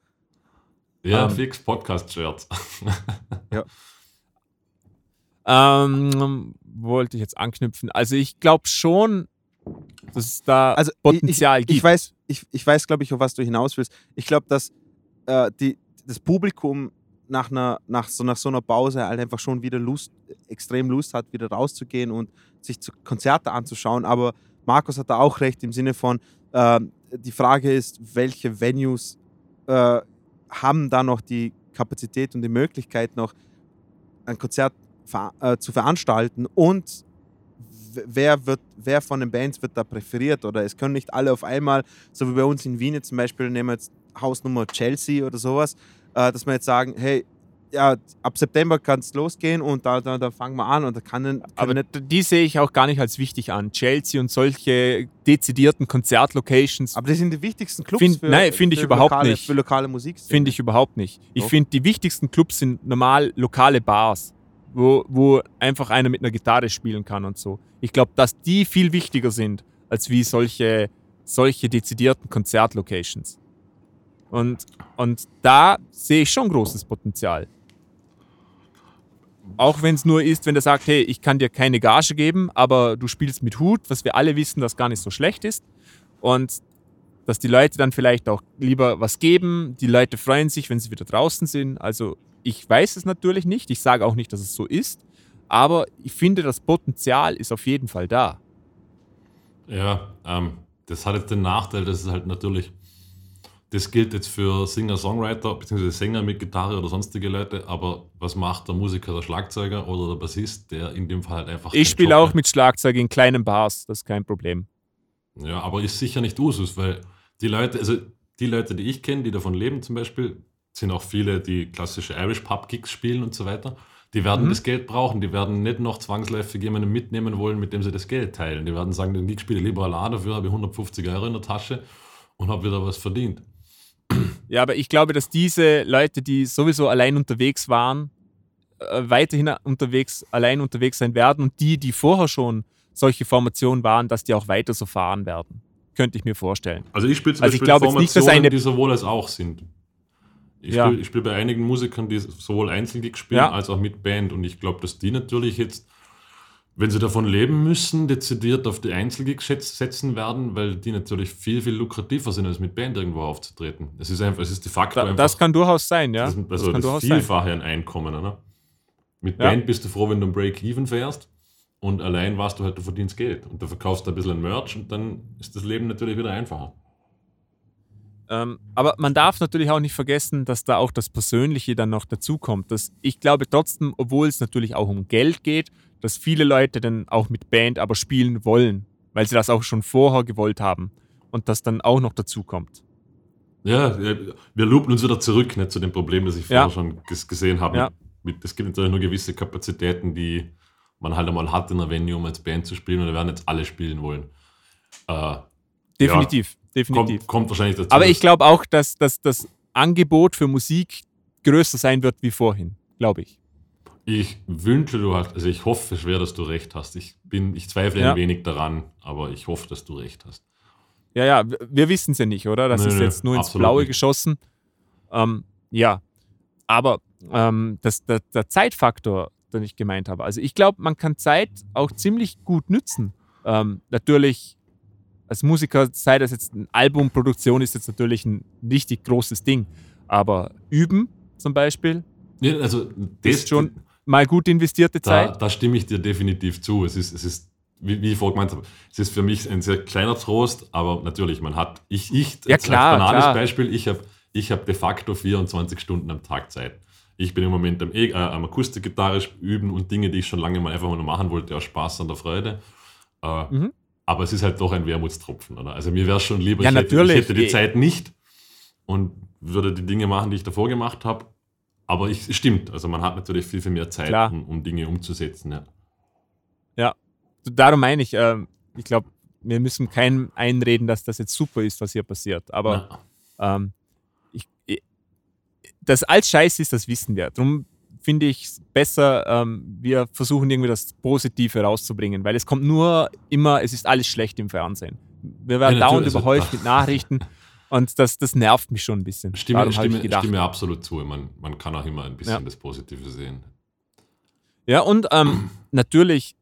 ja Ähm. fix Podcast-Shirts. [LAUGHS] Ähm, wollte ich jetzt anknüpfen. Also ich glaube schon, dass es da Also Potenzial ich, gibt. ich weiß, ich, ich weiß, glaube ich, auf was du hinaus willst. Ich glaube, dass äh, die, das Publikum nach, einer, nach, so, nach so einer Pause halt einfach schon wieder Lust, extrem Lust hat, wieder rauszugehen und sich zu Konzerte anzuschauen. Aber Markus hat da auch recht im Sinne von, äh, die Frage ist, welche Venues äh, haben da noch die Kapazität und die Möglichkeit noch ein Konzert ver äh, zu veranstalten und wer, wird, wer von den Bands wird da präferiert oder es können nicht alle auf einmal, so wie bei uns in Wien jetzt zum Beispiel, nehmen wir jetzt Hausnummer Chelsea oder sowas, äh, dass wir jetzt sagen, hey, ja, ab September kann es losgehen und da, da, da fangen wir an und da kann, Aber nicht die sehe ich auch gar nicht als wichtig an. Chelsea und solche dezidierten Konzertlocations. Aber das sind die wichtigsten Clubs find, für, Nein, finde ich überhaupt lokale, nicht. Für lokale Musik. Finde ich überhaupt nicht. Ich finde, die wichtigsten Clubs sind normal lokale Bars, wo, wo einfach einer mit einer Gitarre spielen kann und so. Ich glaube, dass die viel wichtiger sind, als wie solche, solche dezidierten Konzertlocations. Und, und da sehe ich schon großes Potenzial. Auch wenn es nur ist, wenn der sagt, hey, ich kann dir keine Gage geben, aber du spielst mit Hut, was wir alle wissen, dass gar nicht so schlecht ist. Und dass die Leute dann vielleicht auch lieber was geben. Die Leute freuen sich, wenn sie wieder draußen sind. Also ich weiß es natürlich nicht. Ich sage auch nicht, dass es so ist. Aber ich finde, das Potenzial ist auf jeden Fall da. Ja, ähm, das hat jetzt den Nachteil, dass es halt natürlich das gilt jetzt für Singer-Songwriter bzw. Sänger mit Gitarre oder sonstige Leute, aber was macht der Musiker, der Schlagzeuger oder der Bassist, der in dem Fall halt einfach. Ich spiele auch mit Schlagzeug in kleinen Bars, das ist kein Problem. Ja, aber ist sicher nicht Usus, weil die Leute, also die Leute, die ich kenne, die davon leben zum Beispiel, sind auch viele, die klassische Irish Pub Gigs spielen und so weiter. Die werden mhm. das Geld brauchen, die werden nicht noch zwangsläufig jemanden mitnehmen wollen, mit dem sie das Geld teilen. Die werden sagen, den Gig spiele lieber allein, dafür habe ich 150 Euro in der Tasche und habe wieder was verdient. Ja, aber ich glaube, dass diese Leute, die sowieso allein unterwegs waren, äh, weiterhin unterwegs, allein unterwegs sein werden und die, die vorher schon solche Formationen waren, dass die auch weiter so fahren werden. Könnte ich mir vorstellen. Also ich spiele zum also Beispiel Formationen, nicht, dass eine die sowohl als auch sind. Ich ja. spiele spiel bei einigen Musikern, die sowohl Einzelgig spielen ja. als auch mit Band. Und ich glaube, dass die natürlich jetzt wenn sie davon leben müssen, dezidiert auf die Einzelgigs setzen werden, weil die natürlich viel, viel lukrativer sind, als mit Band irgendwo aufzutreten. Es ist einfach, es ist de facto da, einfach. Das kann durchaus sein, ja. Das, also das, das Vielfache an Einkommen, oder? Mit ja. Band bist du froh, wenn du ein Break-Even fährst und allein warst du halt, du verdienst Geld und du verkaufst ein bisschen Merch und dann ist das Leben natürlich wieder einfacher. Ähm, aber man darf natürlich auch nicht vergessen, dass da auch das Persönliche dann noch dazukommt. Dass ich glaube trotzdem, obwohl es natürlich auch um Geld geht, dass viele Leute dann auch mit Band aber spielen wollen, weil sie das auch schon vorher gewollt haben und das dann auch noch dazukommt. Ja, wir loopen uns wieder zurück ne, zu dem Problem, das ich vorher ja. schon gesehen habe. Ja. Es gibt natürlich nur gewisse Kapazitäten, die man halt einmal hat in einer Venue, um als Band zu spielen und da werden jetzt alle spielen wollen. Äh, definitiv, ja, definitiv. Kommt, kommt, wahrscheinlich dazu. Aber ich glaube auch, dass, dass das Angebot für Musik größer sein wird wie vorhin, glaube ich. Ich wünsche, du hast, also ich hoffe schwer, dass du recht hast. Ich bin, ich zweifle ja. ein wenig daran, aber ich hoffe, dass du recht hast. Ja, ja, wir wissen es ja nicht, oder? Das nö, ist jetzt nur ins Blaue nicht. geschossen. Ähm, ja, aber ähm, das, der, der, Zeitfaktor, den ich gemeint habe. Also ich glaube, man kann Zeit auch ziemlich gut nützen. Ähm, natürlich als Musiker, sei das jetzt eine Albumproduktion, ist jetzt natürlich ein richtig großes Ding. Aber üben zum Beispiel, ja, also das ist schon mal gut investierte Zeit. Da, da stimme ich dir definitiv zu. Es ist, es ist wie, wie ich vorhin gemeint habe, es ist für mich ein sehr kleiner Trost, aber natürlich, man hat, ich, ich ja, klar, als banales klar. Beispiel, ich habe ich hab de facto 24 Stunden am Tag Zeit. Ich bin im Moment am, e, äh, am Akustikgitarre üben und Dinge, die ich schon lange mal einfach nur machen wollte, aus Spaß an der Freude. Äh, mhm. Aber es ist halt doch ein Wermutstropfen, oder? Also mir wäre es schon lieber, ja, ich, hätte, ich, hätte, die Zeit nicht und würde die Dinge machen, die ich davor gemacht habe aber es stimmt, also man hat natürlich viel, viel mehr Zeit, um, um, Dinge umzusetzen. Ja, ja. darum meine ich, äh, ich glaube, wir müssen keinem einreden, dass das jetzt super ist, was hier passiert. Aber ähm, ich, ich, das als Scheiß ist, das wissen wir. Darum finde ich es besser, ähm, wir versuchen irgendwie das Positive rauszubringen, weil es kommt nur immer, es ist alles schlecht im Fernsehen. Wir werden ja, dauernd überhäuft mit [LAUGHS] Nachrichten. Und das, das nervt mich schon ein bisschen. Stimme, stimme, ich stimme absolut zu. Man, man kann auch immer ein bisschen ja. das Positive sehen. Ja, und ähm, [CLEARS THROAT] natürlich,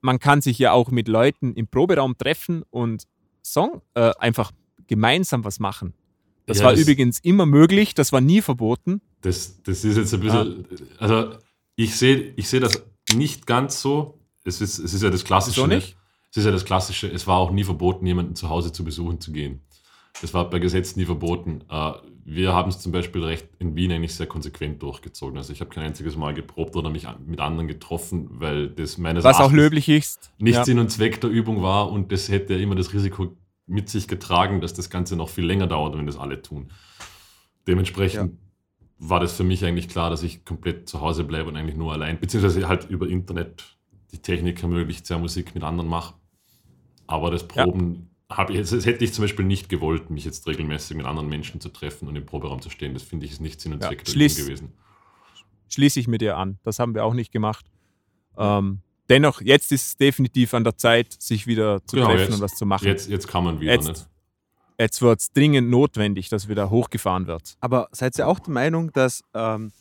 man kann sich ja auch mit Leuten im Proberaum treffen und Song äh, einfach gemeinsam was machen. Das ja, war das, übrigens immer möglich, das war nie verboten. Das, das ist jetzt ein bisschen, ja. also ich sehe ich seh das nicht ganz so. Es ist, es ist ja das Klassische. So nicht? Es ist ja das Klassische, es war auch nie verboten, jemanden zu Hause zu besuchen zu gehen. Es war per Gesetz nie verboten. Äh, wir haben es zum Beispiel recht in Wien eigentlich sehr konsequent durchgezogen. Also ich habe kein einziges Mal geprobt oder mich mit anderen getroffen, weil das meines Was auch Erachtens löblich ist. nicht Ja. Sinn und Zweck der Übung war und das hätte ja immer das Risiko mit sich getragen, dass das Ganze noch viel länger dauert, wenn das alle tun. Dementsprechend war das für mich eigentlich klar, dass ich komplett zu Hause bleibe und eigentlich nur allein, beziehungsweise halt über Internet die Technik ermöglicht, sehr Musik mit anderen mache. Aber das Ja. Proben habe ich, das hätte ich zum Beispiel nicht gewollt, mich jetzt regelmäßig mit anderen Menschen zu treffen und im Proberaum zu stehen. Das finde ich ist nicht Sinn und Ja, Zweck schließ- gewesen. Schließe ich mit dir an. Das haben wir auch nicht gemacht. Ähm, dennoch, jetzt ist es definitiv an der Zeit, sich wieder zu Genau, treffen jetzt- und was zu machen. Jetzt, jetzt kann man wieder. Jetzt- Nicht? Jetzt wird es dringend notwendig, dass wieder hochgefahren wird. Aber seid ihr auch der Meinung, dass, ähm,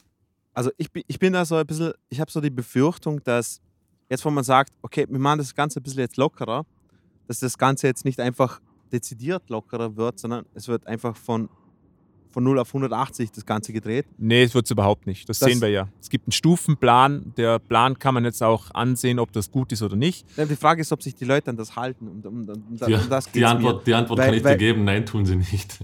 also ich, bin- ich bin da so ein bisschen, ich habe so die Befürchtung, dass jetzt, wo man sagt, okay, wir machen das Ganze ein bisschen jetzt lockerer, dass das Ganze jetzt nicht einfach dezidiert lockerer wird, sondern es wird einfach von, von 0 auf 180 das Ganze gedreht. Nee, es wird es überhaupt nicht. Das, Das- sehen wir ja. Es gibt einen Stufenplan. Der Plan kann man jetzt auch ansehen, ob das gut ist oder nicht. Ja, Die Frage ist, ob sich die Leute an das halten. Und um, um, um, Die, um das die Antwort, die Antwort Weil- kann ich weil- dir geben, nein, tun sie nicht.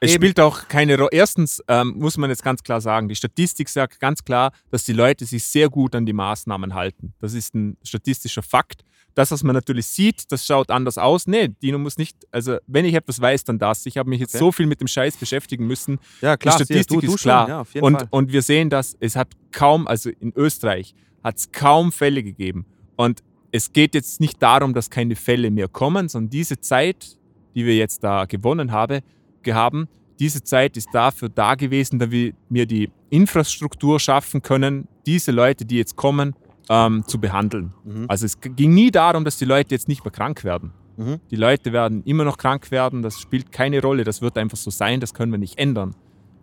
Es Eben. spielt auch keine Rolle. Erstens ähm, muss man jetzt ganz klar sagen, die Statistik sagt ganz klar, dass die Leute sich sehr gut an die Maßnahmen halten. Das ist ein statistischer Fakt. Das, was man natürlich sieht, das schaut anders aus. Nee, Dino muss nicht, also wenn ich etwas weiß, dann das. Ich habe mich jetzt Okay. so viel mit dem Scheiß beschäftigen müssen. Ja, klar, die Statistik du, du ist klar. Schon, ja, auf jeden und, Fall. und wir sehen, dass es hat kaum, also in Österreich hat es kaum Fälle gegeben. Und es geht jetzt nicht darum, dass keine Fälle mehr kommen, sondern diese Zeit, die wir jetzt da gewonnen habe, gehaben, diese Zeit ist dafür da gewesen, damit wir die Infrastruktur schaffen können, diese Leute, die jetzt kommen, ähm, zu behandeln. Mhm. Also es ging nie darum, dass die Leute jetzt nicht mehr krank werden. Mhm. Die Leute werden immer noch krank werden, das spielt keine Rolle, das wird einfach so sein, das können wir nicht ändern.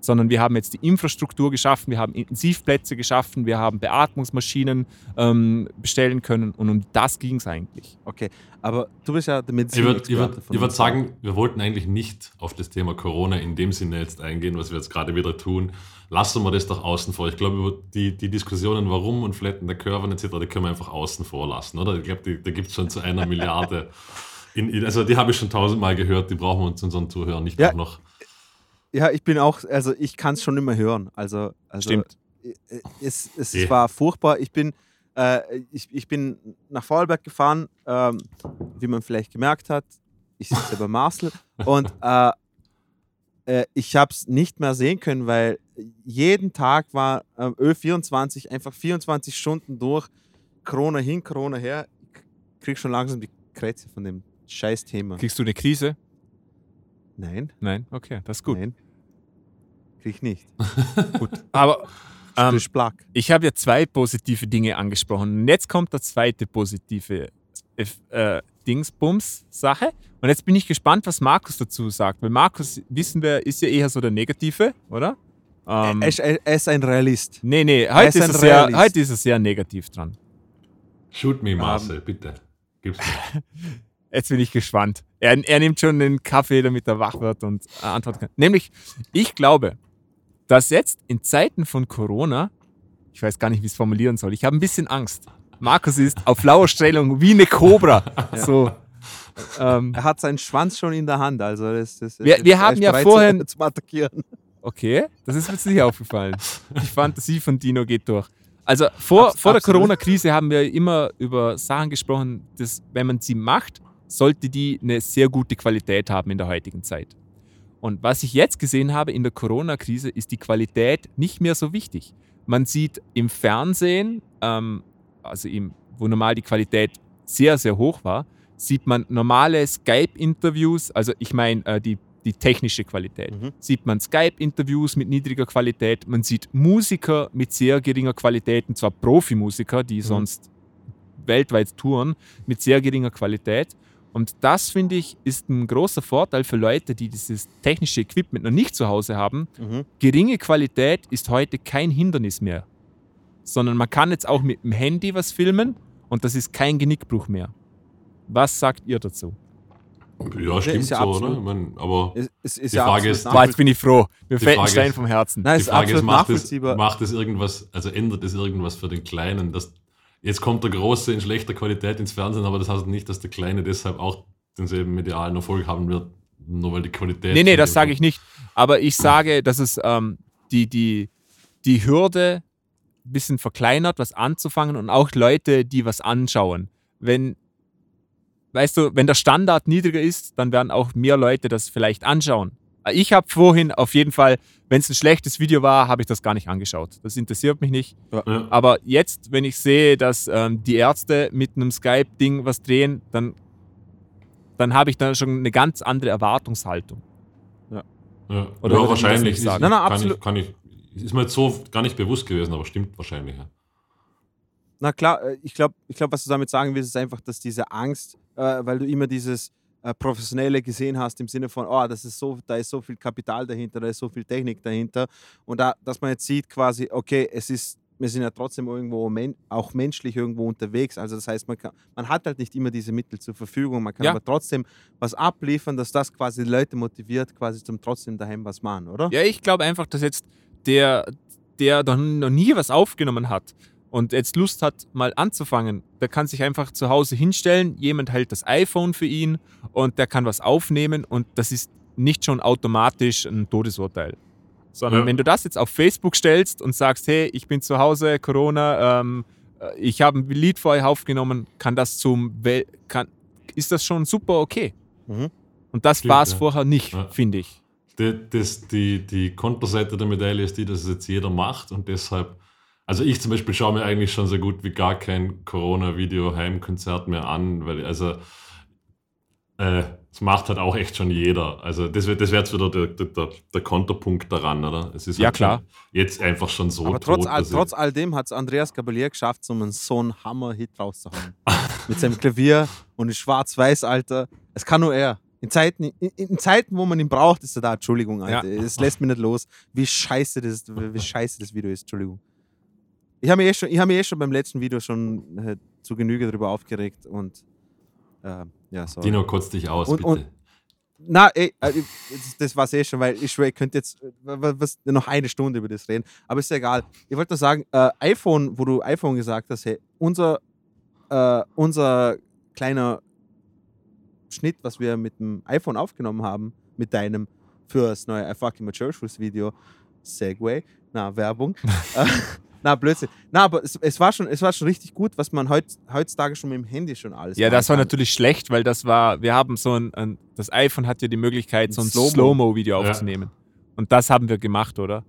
Sondern wir haben jetzt die Infrastruktur geschaffen, wir haben Intensivplätze geschaffen, wir haben Beatmungsmaschinen ähm, bestellen können und um das ging es eigentlich. Okay, aber du bist ja der Ich würde würd, würd sagen, wir wollten eigentlich nicht auf das Thema Corona in dem Sinne jetzt eingehen, was wir jetzt gerade wieder tun. Lassen wir das doch außen vor. Ich glaube, über die, die Diskussionen, warum und Flatten der Curven etc., die können wir einfach außen vor lassen, oder? Ich glaube, da gibt es schon zu einer Milliarde. In, also die habe ich schon tausendmal gehört, die brauchen wir uns unseren Zuhörern nicht Ja. auch noch. Ja, ich bin auch, also ich kann es schon immer hören. Also, also Stimmt. Es, es Ja. war furchtbar. Ich bin, äh, ich, ich bin nach Vorarlberg gefahren, ähm, wie man vielleicht gemerkt hat. Ich sitze bei [LAUGHS] Marcel und äh, äh, ich habe es nicht mehr sehen können, weil jeden Tag war ähm, Ö24 einfach 24 Stunden durch, Corona hin, Corona her. Ich krieg schon langsam die Krätze von dem scheiß Thema. Kriegst du eine Krise? Nein, Nein? Okay, das ist gut. nein. Krieg ich nicht. [LAUGHS] gut. Aber ähm, ich habe ja zwei positive Dinge angesprochen. Und jetzt kommt der zweite positive äh, Dingsbums-Sache. Und jetzt bin ich gespannt, was Markus dazu sagt. Weil Markus, wissen wir, ist ja eher so der Negative, oder? Ähm, er, ist- er, er ist ein Realist. nee, nee, er heute ist ist, ein er sehr, heute ist er sehr negativ dran. Shoot me, Marcel, bitte. Gib's mir. [LAUGHS] Jetzt bin ich gespannt. Er, er nimmt schon den Kaffee, damit er wach wird und äh, antworten kann. Nämlich, ich glaube, dass jetzt in Zeiten von Corona, ich weiß gar nicht, wie ich es formulieren soll, ich habe ein bisschen Angst. Markus ist auf Lauerstellung wie eine Kobra. [LAUGHS] So. Ähm, Er hat seinen Schwanz schon in der Hand. Also das, das, Wir- das- wir haben ja vorhin- [LAUGHS] Zum, Attackieren. okay, das ist mir jetzt nicht aufgefallen. Die Fantasie von Dino geht durch. Also vor, Abs- vor der. Corona-Krise haben wir immer über Sachen gesprochen, dass wenn man sie macht, sollte die eine sehr gute Qualität haben in der heutigen Zeit. Und was ich jetzt gesehen habe in der Corona-Krise, ist die Qualität nicht mehr so wichtig. Man sieht im Fernsehen, ähm, also im, wo normal die Qualität sehr, sehr hoch war, sieht man normale Skype-Interviews, also ich meine äh, die, die technische Qualität, Mhm. sieht man Skype-Interviews mit niedriger Qualität, man sieht Musiker mit sehr geringer Qualität, und zwar Profimusiker, die sonst weltweit touren, mit sehr geringer Qualität. Und das, finde ich, ist ein großer Vorteil für Leute, die dieses technische Equipment noch nicht zu Hause haben. Mhm. Geringe Qualität ist heute kein Hindernis mehr, sondern man kann jetzt auch mit dem Handy was filmen und das ist kein Genickbruch mehr. Was sagt ihr dazu? Ja, stimmt ist ja so, absolut- oder? Ich mein, aber Es, es ist Die ja Frage ist- Boah, jetzt bin ich froh. Mir fällt ein Stein vom Herzen. Nein, die es ist Frage ist, macht es, macht es irgendwas, also ändert es irgendwas für den Kleinen? Das, jetzt kommt der Große in schlechter Qualität ins Fernsehen, aber das heißt nicht, dass der Kleine deshalb auch denselben medialen Erfolg haben wird, nur weil die Qualität. Nee, nee, das sage ich nicht. Aber ich sage, dass es ähm, die, die, die Hürde ein bisschen verkleinert, was anzufangen und auch Leute, die was anschauen. Wenn, weißt du, wenn der Standard niedriger ist, dann werden auch mehr Leute das vielleicht anschauen. Ich habe vorhin auf jeden Fall, wenn es ein schlechtes Video war, habe ich das gar nicht angeschaut. Das interessiert mich nicht. Ja. Aber jetzt, wenn ich sehe, dass ähm, die Ärzte mit einem Skype-Ding was drehen, dann, dann habe ich da schon eine ganz andere Erwartungshaltung. Ja, Oder ja würde ich wahrscheinlich. Ist, sagen? Nein, nein, kann. Ich, kann ich, ist mir jetzt so gar nicht bewusst gewesen, aber stimmt wahrscheinlich. Ja. Na klar, äh, ich glaube, ich glaub, was du damit sagen willst, ist einfach, dass diese Angst, äh, weil du immer dieses äh, Professionelle gesehen hast, im Sinne von, oh, das ist so, da ist so viel Kapital dahinter, da ist so viel Technik dahinter. Und da, dass man jetzt sieht, quasi, okay, es ist, wir sind ja trotzdem irgendwo men auch menschlich irgendwo unterwegs. Also das heißt, man, kann, man hat halt nicht immer diese Mittel zur Verfügung, man kann Ja. aber trotzdem was abliefern, dass das quasi die Leute motiviert, quasi zum trotzdem daheim was machen, oder? Ja, ich glaube einfach, dass jetzt der, der noch nie was aufgenommen hat und jetzt Lust hat, mal anzufangen, der kann sich einfach zu Hause hinstellen, jemand hält das iPhone für ihn und der kann was aufnehmen und das ist nicht schon automatisch ein Todesurteil. Sondern Ja. wenn du das jetzt auf Facebook stellst und sagst, hey, ich bin zu Hause, Corona, ähm, äh, ich habe ein Lied für euch aufgenommen, kann das zum Wel kann, ist das schon super okay. Mhm. Und das war es ja. vorher nicht, Ja. finde ich. Die, das, die, die Konterseite der Medaille ist die, dass es jetzt jeder macht und deshalb, also ich zum Beispiel schaue mir eigentlich schon so gut wie gar kein Corona-Video-Heimkonzert mehr an, weil also äh, das macht halt auch echt schon jeder. Also das wäre das wär jetzt wieder der, der, der, der Konterpunkt daran, oder? Es ist Ja, halt klar. Jetzt einfach schon so Aber trotz, tot, all, trotz all dem hat es Andreas Gabalier geschafft, so einen, so einen Hammer-Hit rauszuhauen. [LAUGHS] Mit seinem Klavier und in Schwarz-Weiß, Alter. Es kann nur er. In Zeiten, in, in Zeiten, wo man ihn braucht, ist er da. Entschuldigung, Alter. Es lässt mich nicht los, wie scheiße das, wie scheiße das Video ist. Entschuldigung. Ich habe mich, eh schon- ich hab mich eh schon beim letzten Video schon äh, zu Genüge darüber aufgeregt und äh, ja, sorry. Dino, kotz dich aus, Und- bitte. und- Na, ey, äh, das, war's eh schon, weil ich schwöre, ich könnte jetzt äh, was, noch eine Stunde über das reden. Aber ist ja egal. Ich wollte nur sagen, äh, iPhone, wo du iPhone gesagt hast, hey, unser, äh, unser kleiner Schnitt, was wir mit dem iPhone aufgenommen haben, mit deinem für das neue I Fucking Mature Schools Video, Segway, na, Werbung. [LAUGHS] na, Blödsinn. Na, aber es, es, war schon, es war schon richtig gut, was man heut, heutzutage schon mit dem Handy schon alles Ja, das war kann. natürlich schlecht, weil das war, wir haben so ein, ein das iPhone hat ja die Möglichkeit, so ein Slow-Mo. Slow-Mo-Video Ja. aufzunehmen. Und das haben wir gemacht, oder?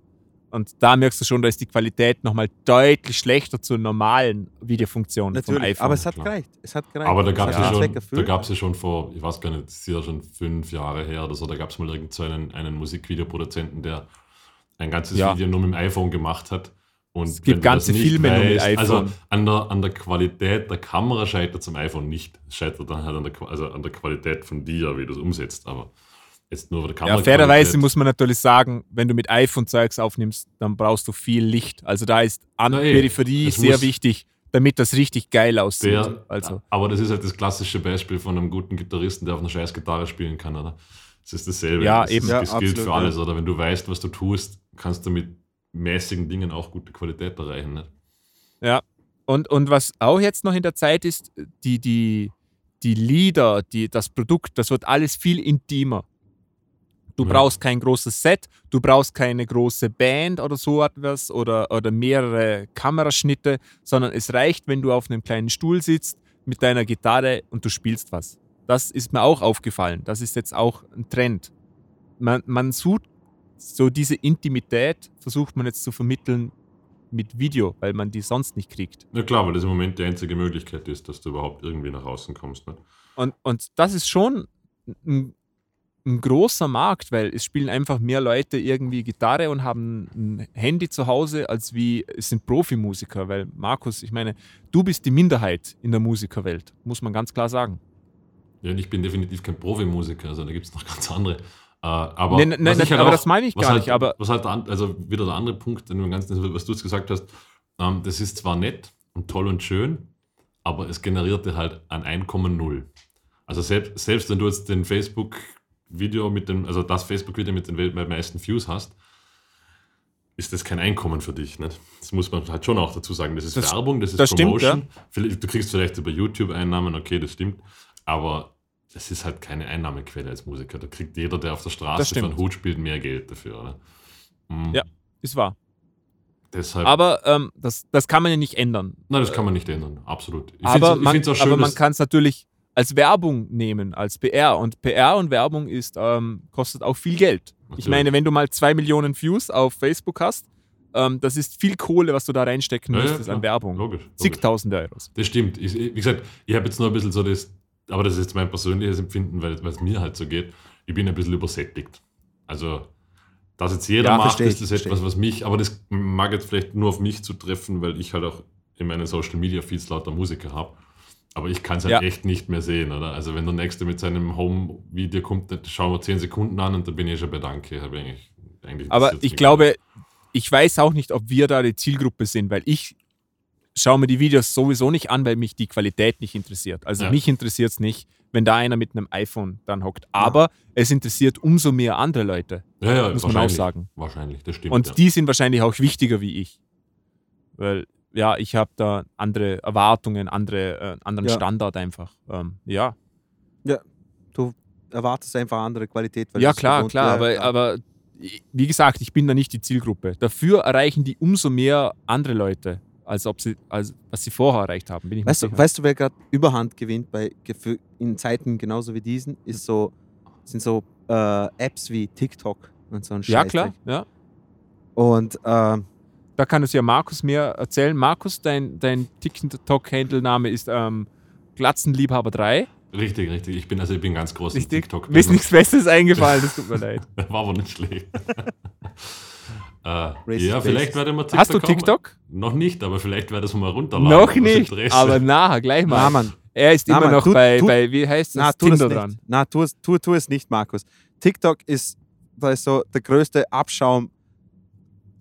Und da merkst du schon, da ist die Qualität nochmal deutlich schlechter zur normalen Videofunktion vom Natürlich, iPhone. aber es hat klar. gereicht. Es hat gereicht. Aber da gab es ja, schon, da gab's ja schon vor, ich weiß gar nicht, das ist ja schon fünf Jahre her oder so, da gab es mal irgend so einen, einen Musikvideoproduzenten, der ein ganzes Ja. Video nur mit dem iPhone gemacht hat. Und Es gibt ganze Filme nur mit weißt- Also iPhone. an der, an der Qualität der Kamera scheitert es am iPhone nicht. Es scheitert dann halt an der, also an der Qualität von dir, wie du es umsetzt. Aber jetzt nur der Kamera. ja, fairerweise muss man natürlich sagen, wenn du mit iPhone Zeugs aufnimmst, dann brauchst du viel Licht. Also da ist an Na eh, Peripherie es sehr wichtig, damit das richtig geil aussieht. Der, also. Aber das ist halt das klassische Beispiel von einem guten Gitarristen, der auf einer scheiß Gitarre spielen kann, oder? Das ist dasselbe. Ja, das eben. Ist, Ja, das gilt absolut, für ja. alles, oder? Wenn du weißt, was du tust, kannst du mit mäßigen Dingen auch gute Qualität erreichen. Nicht? Ja. Und, und was auch jetzt noch in der Zeit ist, die, die, die Lieder, die, das Produkt, das wird alles viel intimer. Du Ja. brauchst kein großes Set, du brauchst keine große Band oder so etwas oder, oder mehrere Kameraschnitte, sondern es reicht, wenn du auf einem kleinen Stuhl sitzt mit deiner Gitarre und du spielst was. Das ist mir auch aufgefallen. Das ist jetzt auch ein Trend. Man, man sucht so diese Intimität, versucht man jetzt zu vermitteln mit Video, weil man die sonst nicht kriegt. Ja klar, weil das im Moment die einzige Möglichkeit ist, dass du überhaupt irgendwie nach außen kommst. Nicht? Und, und das ist schon ein, ein großer Markt, weil es spielen einfach mehr Leute irgendwie Gitarre und haben ein Handy zu Hause, als wie es sind Profimusiker. Weil Markus, ich meine, du bist die Minderheit in der Musikerwelt, muss man ganz klar sagen. Ja, und ich bin definitiv kein Profimusiker, also da gibt es noch ganz andere. Äh, aber Nee, nee, nee, halt aber auch- das meine ich gar halt, nicht, aber- Was halt, an- also wieder der andere Punkt, in dem Ganzen, was du jetzt gesagt hast, ähm, das ist zwar nett und toll und schön, aber es generierte halt ein Einkommen null. Also selbst, selbst wenn du jetzt den Facebook-Video mit dem, also das Facebook-Video mit den meisten Views hast, ist das kein Einkommen für dich. Nicht? Das muss man halt schon auch dazu sagen. Das ist Das- Werbung, das ist das stimmt, Promotion. Vielleicht- Du kriegst vielleicht über YouTube Einnahmen, okay, das stimmt. Aber es ist halt keine Einnahmequelle als Musiker. Da kriegt jeder, der auf der Straße für einen Hut spielt, mehr Geld dafür. Oder? Mhm. Ja. Ist wahr. Deshalb, Aber ähm, das, das kann man ja nicht ändern. nein, das kann man nicht ändern, absolut. Ich aber ich man, schön, aber man kann es natürlich als Werbung nehmen, als PR. Und PR und Werbung ist, ähm, kostet auch viel Geld. Ich Natürlich. meine, wenn du mal zwei Millionen Views auf Facebook hast, ähm, das ist viel Kohle, was du da reinstecken Ja, ja, müsstest klar. an Werbung. Logisch. logisch. Zigtausende Euros. Das stimmt. Ich, wie gesagt, ich habe jetzt nur ein bisschen so das, aber das ist jetzt mein persönliches Empfinden, weil es mir halt so geht. Ich bin ein bisschen übersättigt. Also, dass jetzt jeder Ja, macht, ist das etwas, was mich, aber das mag jetzt vielleicht nur auf mich zu treffen, weil ich halt auch in meinen Social Media Feeds lauter Musiker habe. Aber ich kann es halt Ja. echt nicht mehr sehen, oder? Also, wenn der Nächste mit seinem Home-Video kommt, dann schauen wir 10 Sekunden an und dann bin ich schon bei Danke. Eigentlich, eigentlich Aber ich glaube, ich weiß auch nicht, ob wir da die Zielgruppe sind, weil ich schaue mir die Videos sowieso nicht an, weil mich die Qualität nicht interessiert. Also Ja. mich interessiert es nicht, wenn da einer mit einem iPhone dann hockt. Aber es interessiert umso mehr andere Leute. ja, ja, muss man auch wahrscheinlich. sagen. Wahrscheinlich, das stimmt. Und ja. die sind wahrscheinlich auch wichtiger wie ich. Weil, ja, ich habe da andere Erwartungen, andere, äh, anderen Ja. Standard einfach. Ähm, ja, Du erwartest einfach andere Qualität. weil ja klar, gewohnt- klar. Ja, aber, klar. aber wie gesagt, ich bin da nicht die Zielgruppe. Dafür erreichen die umso mehr andere Leute, als ob sie, als was sie vorher erreicht haben. Bin ich Weißt du, weißt du, wer gerade Überhand gewinnt bei in Zeiten genauso wie diesen, ist so, sind so äh, Apps wie TikTok und so ein ja, Scheißdreck. klar. Ja. Und ähm, Da kann es ja Markus mehr erzählen. Markus, dein, dein TikTok-Handle-Name ist ähm, Glatzenliebhaber3. Richtig, richtig. Ich bin also ich bin ganz groß im Richtig? TikTok. Mir ist nichts Besseres eingefallen, das tut mir leid. [LAUGHS] War aber nicht schlecht. [LAUGHS] äh, Racist ja, vielleicht werde man TikTok Hast du TikTok? Mal, noch nicht, aber vielleicht werde ich es mal runterladen. Noch nicht, Interesse. aber nachher, gleich mal. na, Mann, Er ist Na, immer Mann, noch tu- bei, tu- bei, wie heißt na, das, tu Tinder dran. Na, tu es, tu, tu es nicht, Markus. TikTok ist, da ist so der größte Abschaum,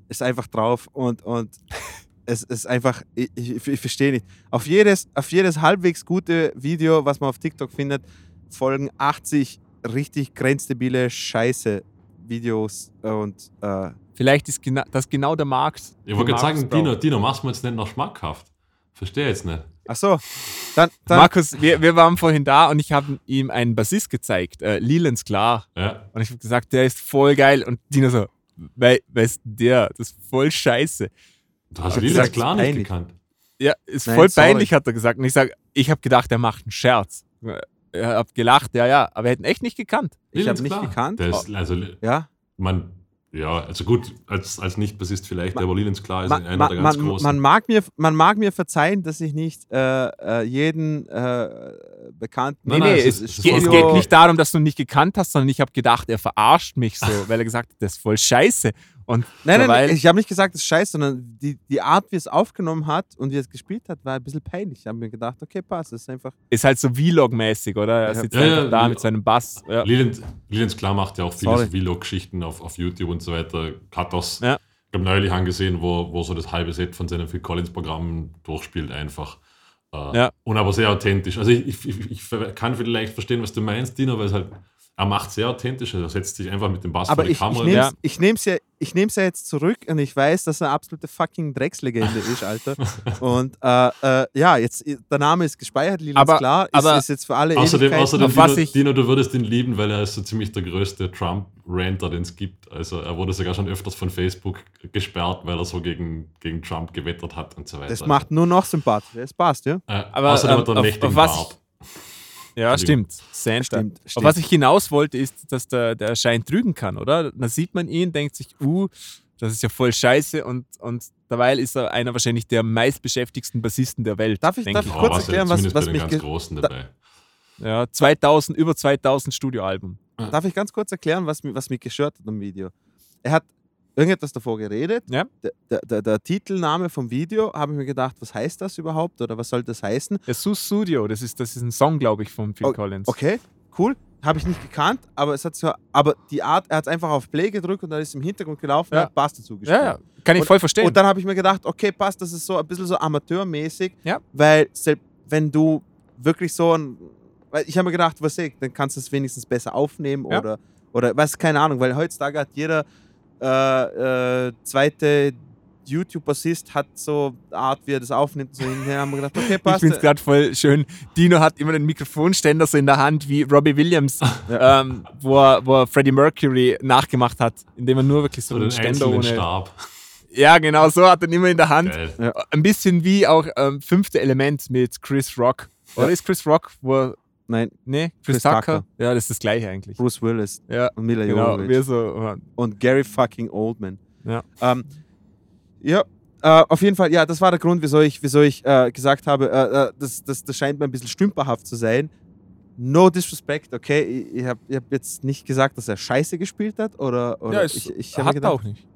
ist einfach drauf und, und [LAUGHS] es ist einfach, ich, ich, ich verstehe nicht. Auf jedes, auf jedes halbwegs gute Video, was man auf TikTok findet, folgen 80 richtig grenzdebile Scheiße-Videos und äh, Vielleicht ist gena das genau der Markt. Ich wollte gerade sagen. Dino, Dino, machst du mir jetzt nicht noch schmackhaft? Verstehe jetzt nicht. ach so, dann, dann Markus, wir, wir waren vorhin da und ich habe ihm einen Bassist gezeigt, äh, Lelands Klar. Ja, Und ich habe gesagt, der ist voll geil. Und Dino so, wer, wer ist denn der? Das ist voll scheiße. du hast gesagt, klar nicht peinlich. gekannt. Ja, ist Nein, voll sorry. peinlich, hat er gesagt. Und ich sage, ich habe gedacht, er macht einen Scherz. Er hat gelacht, ja, ja, aber er hätte ihn echt nicht gekannt. Ich Lilas hab nicht gekannt. Der ist, also, ja, man, ja, also gut, als, als Nicht-Bassist vielleicht, Ma- aber Lilens klar ist man, einer man, der ganz man, großen. man, mag mir, man mag mir verzeihen, dass ich nicht äh, äh, jeden äh, bekannten Nein, Nee, nein, nee, es es, es es geht nicht darum, dass du ihn nicht gekannt hast, sondern ich habe gedacht, er verarscht mich so, weil er gesagt hat, das ist voll scheiße. Und Nein, nein, nein, ich habe nicht gesagt, das ist scheiße, sondern die, die Art, wie es aufgenommen hat und wie es gespielt hat, war ein bisschen peinlich. Ich habe mir gedacht, okay, passt, das ist einfach. ist halt so Vlog-mäßig, oder? Er sitzt Ja, einfach ja, da ja. mit seinem Bass. Ja. Lilens, Lilens klar macht ja auch viele Vlog-Geschichten auf, auf YouTube und so weiter. Hat das, Ja. ich habe neulich angesehen, wo, wo so das halbe Set von seinem Phil Collins-Programm durchspielt einfach. Äh, Ja. Und aber sehr authentisch. Also ich, ich, ich, ich kann vielleicht verstehen, was du meinst, Dino, weil es halt, er macht sehr authentisch. Er setzt sich einfach mit dem Bass Aber vor die ich, ich Kamera. nehme Ja. es ich nehm's ja, ich nehm's ja jetzt zurück und ich weiß, dass er eine absolute fucking Dreckslegende [LAUGHS] ist, Alter. Und äh, äh, ja, jetzt der Name ist gespeichert, Lilans Aber- klar, ist, aber ist jetzt für alle Außerdem, außerdem Auf was Dino, ich- Dino, du würdest ihn lieben, weil er ist so ziemlich der größte Trump-Ranter, den es gibt. Also er wurde sogar schon öfters von Facebook gesperrt, weil er so gegen, gegen Trump gewettert hat und so weiter. Das macht nur noch sympathischer. Es passt, ja? äh, Aber, außerdem ähm, hat er einen auf- mächtigen auf was Bart. Ja, stimmt. Santa. Stimmt, Auf stimmt. was ich hinaus wollte, ist, dass der, der scheint trügen kann, oder? Dann sieht man ihn, denkt sich, uh, das ist ja voll scheiße und, und derweil ist er einer wahrscheinlich der meistbeschäftigsten Bassisten der Welt. Darf ich- darf ich Oh, kurz was erklären, was- was den mich ganz Großen da- dabei. Ja, 2000, über 2000 Studioalben. Darf ich ganz kurz erklären, was, was mich gestört hat am Video? Er hat irgendetwas davor geredet. Ja. Der, der, der, Titelname vom Video, habe ich mir gedacht, was heißt das überhaupt oder was soll das heißen? Der Sus Studio, das ist, das ist ein Song, glaube ich, von Phil Oh, Collins. Okay, cool. Habe ich nicht gekannt, aber es hat so, aber die Art, er hat einfach auf Play gedrückt und dann ist im Hintergrund gelaufen Ja. und hat Bass dazu gespielt. Ja, ja, kann ich Und- voll verstehen. Und dann habe ich mir gedacht, okay, passt, das ist so ein bisschen so amateurmäßig, Ja. weil selbst wenn du wirklich so ein, weil ich habe mir gedacht, was ich, dann kannst du es wenigstens besser aufnehmen oder, oder was, keine Ahnung, weil heutzutage hat jeder äh, äh, zweite YouTube-Bassist hat so eine Art, wie er das aufnimmt, so hinterher haben wir gedacht, okay, [LAUGHS] Ich passt. finde es gerade voll schön. Dino hat immer den Mikrofonständer so in der Hand wie Robbie Williams, ähm, wo, er, wo er Freddie Mercury nachgemacht hat, indem er nur wirklich so So einen den Ständer ohne. Stab. Ja, genau, so hat er ihn immer in der Hand. Geil. Ein bisschen wie auch ähm, fünfte Element mit Chris Rock. Oder Ja. ist Chris Rock, wo er, Nein, nee, Chris, Chris Tucker? Tucker. Ja, das ist das gleiche eigentlich. Bruce Willis Ja, und Mila genau. Jovovich. So, und Gary fucking Oldman. Ja. Ähm, ja, äh, auf jeden Fall, ja, das war der Grund, wieso ich, wieso ich äh, gesagt habe, äh, das, das, das scheint mir ein bisschen stümperhaft zu sein. No disrespect, okay? Ich, ich habe hab jetzt nicht gesagt, dass er scheiße gespielt hat oder, oder ja, ich, ich hat gedacht, auch nicht.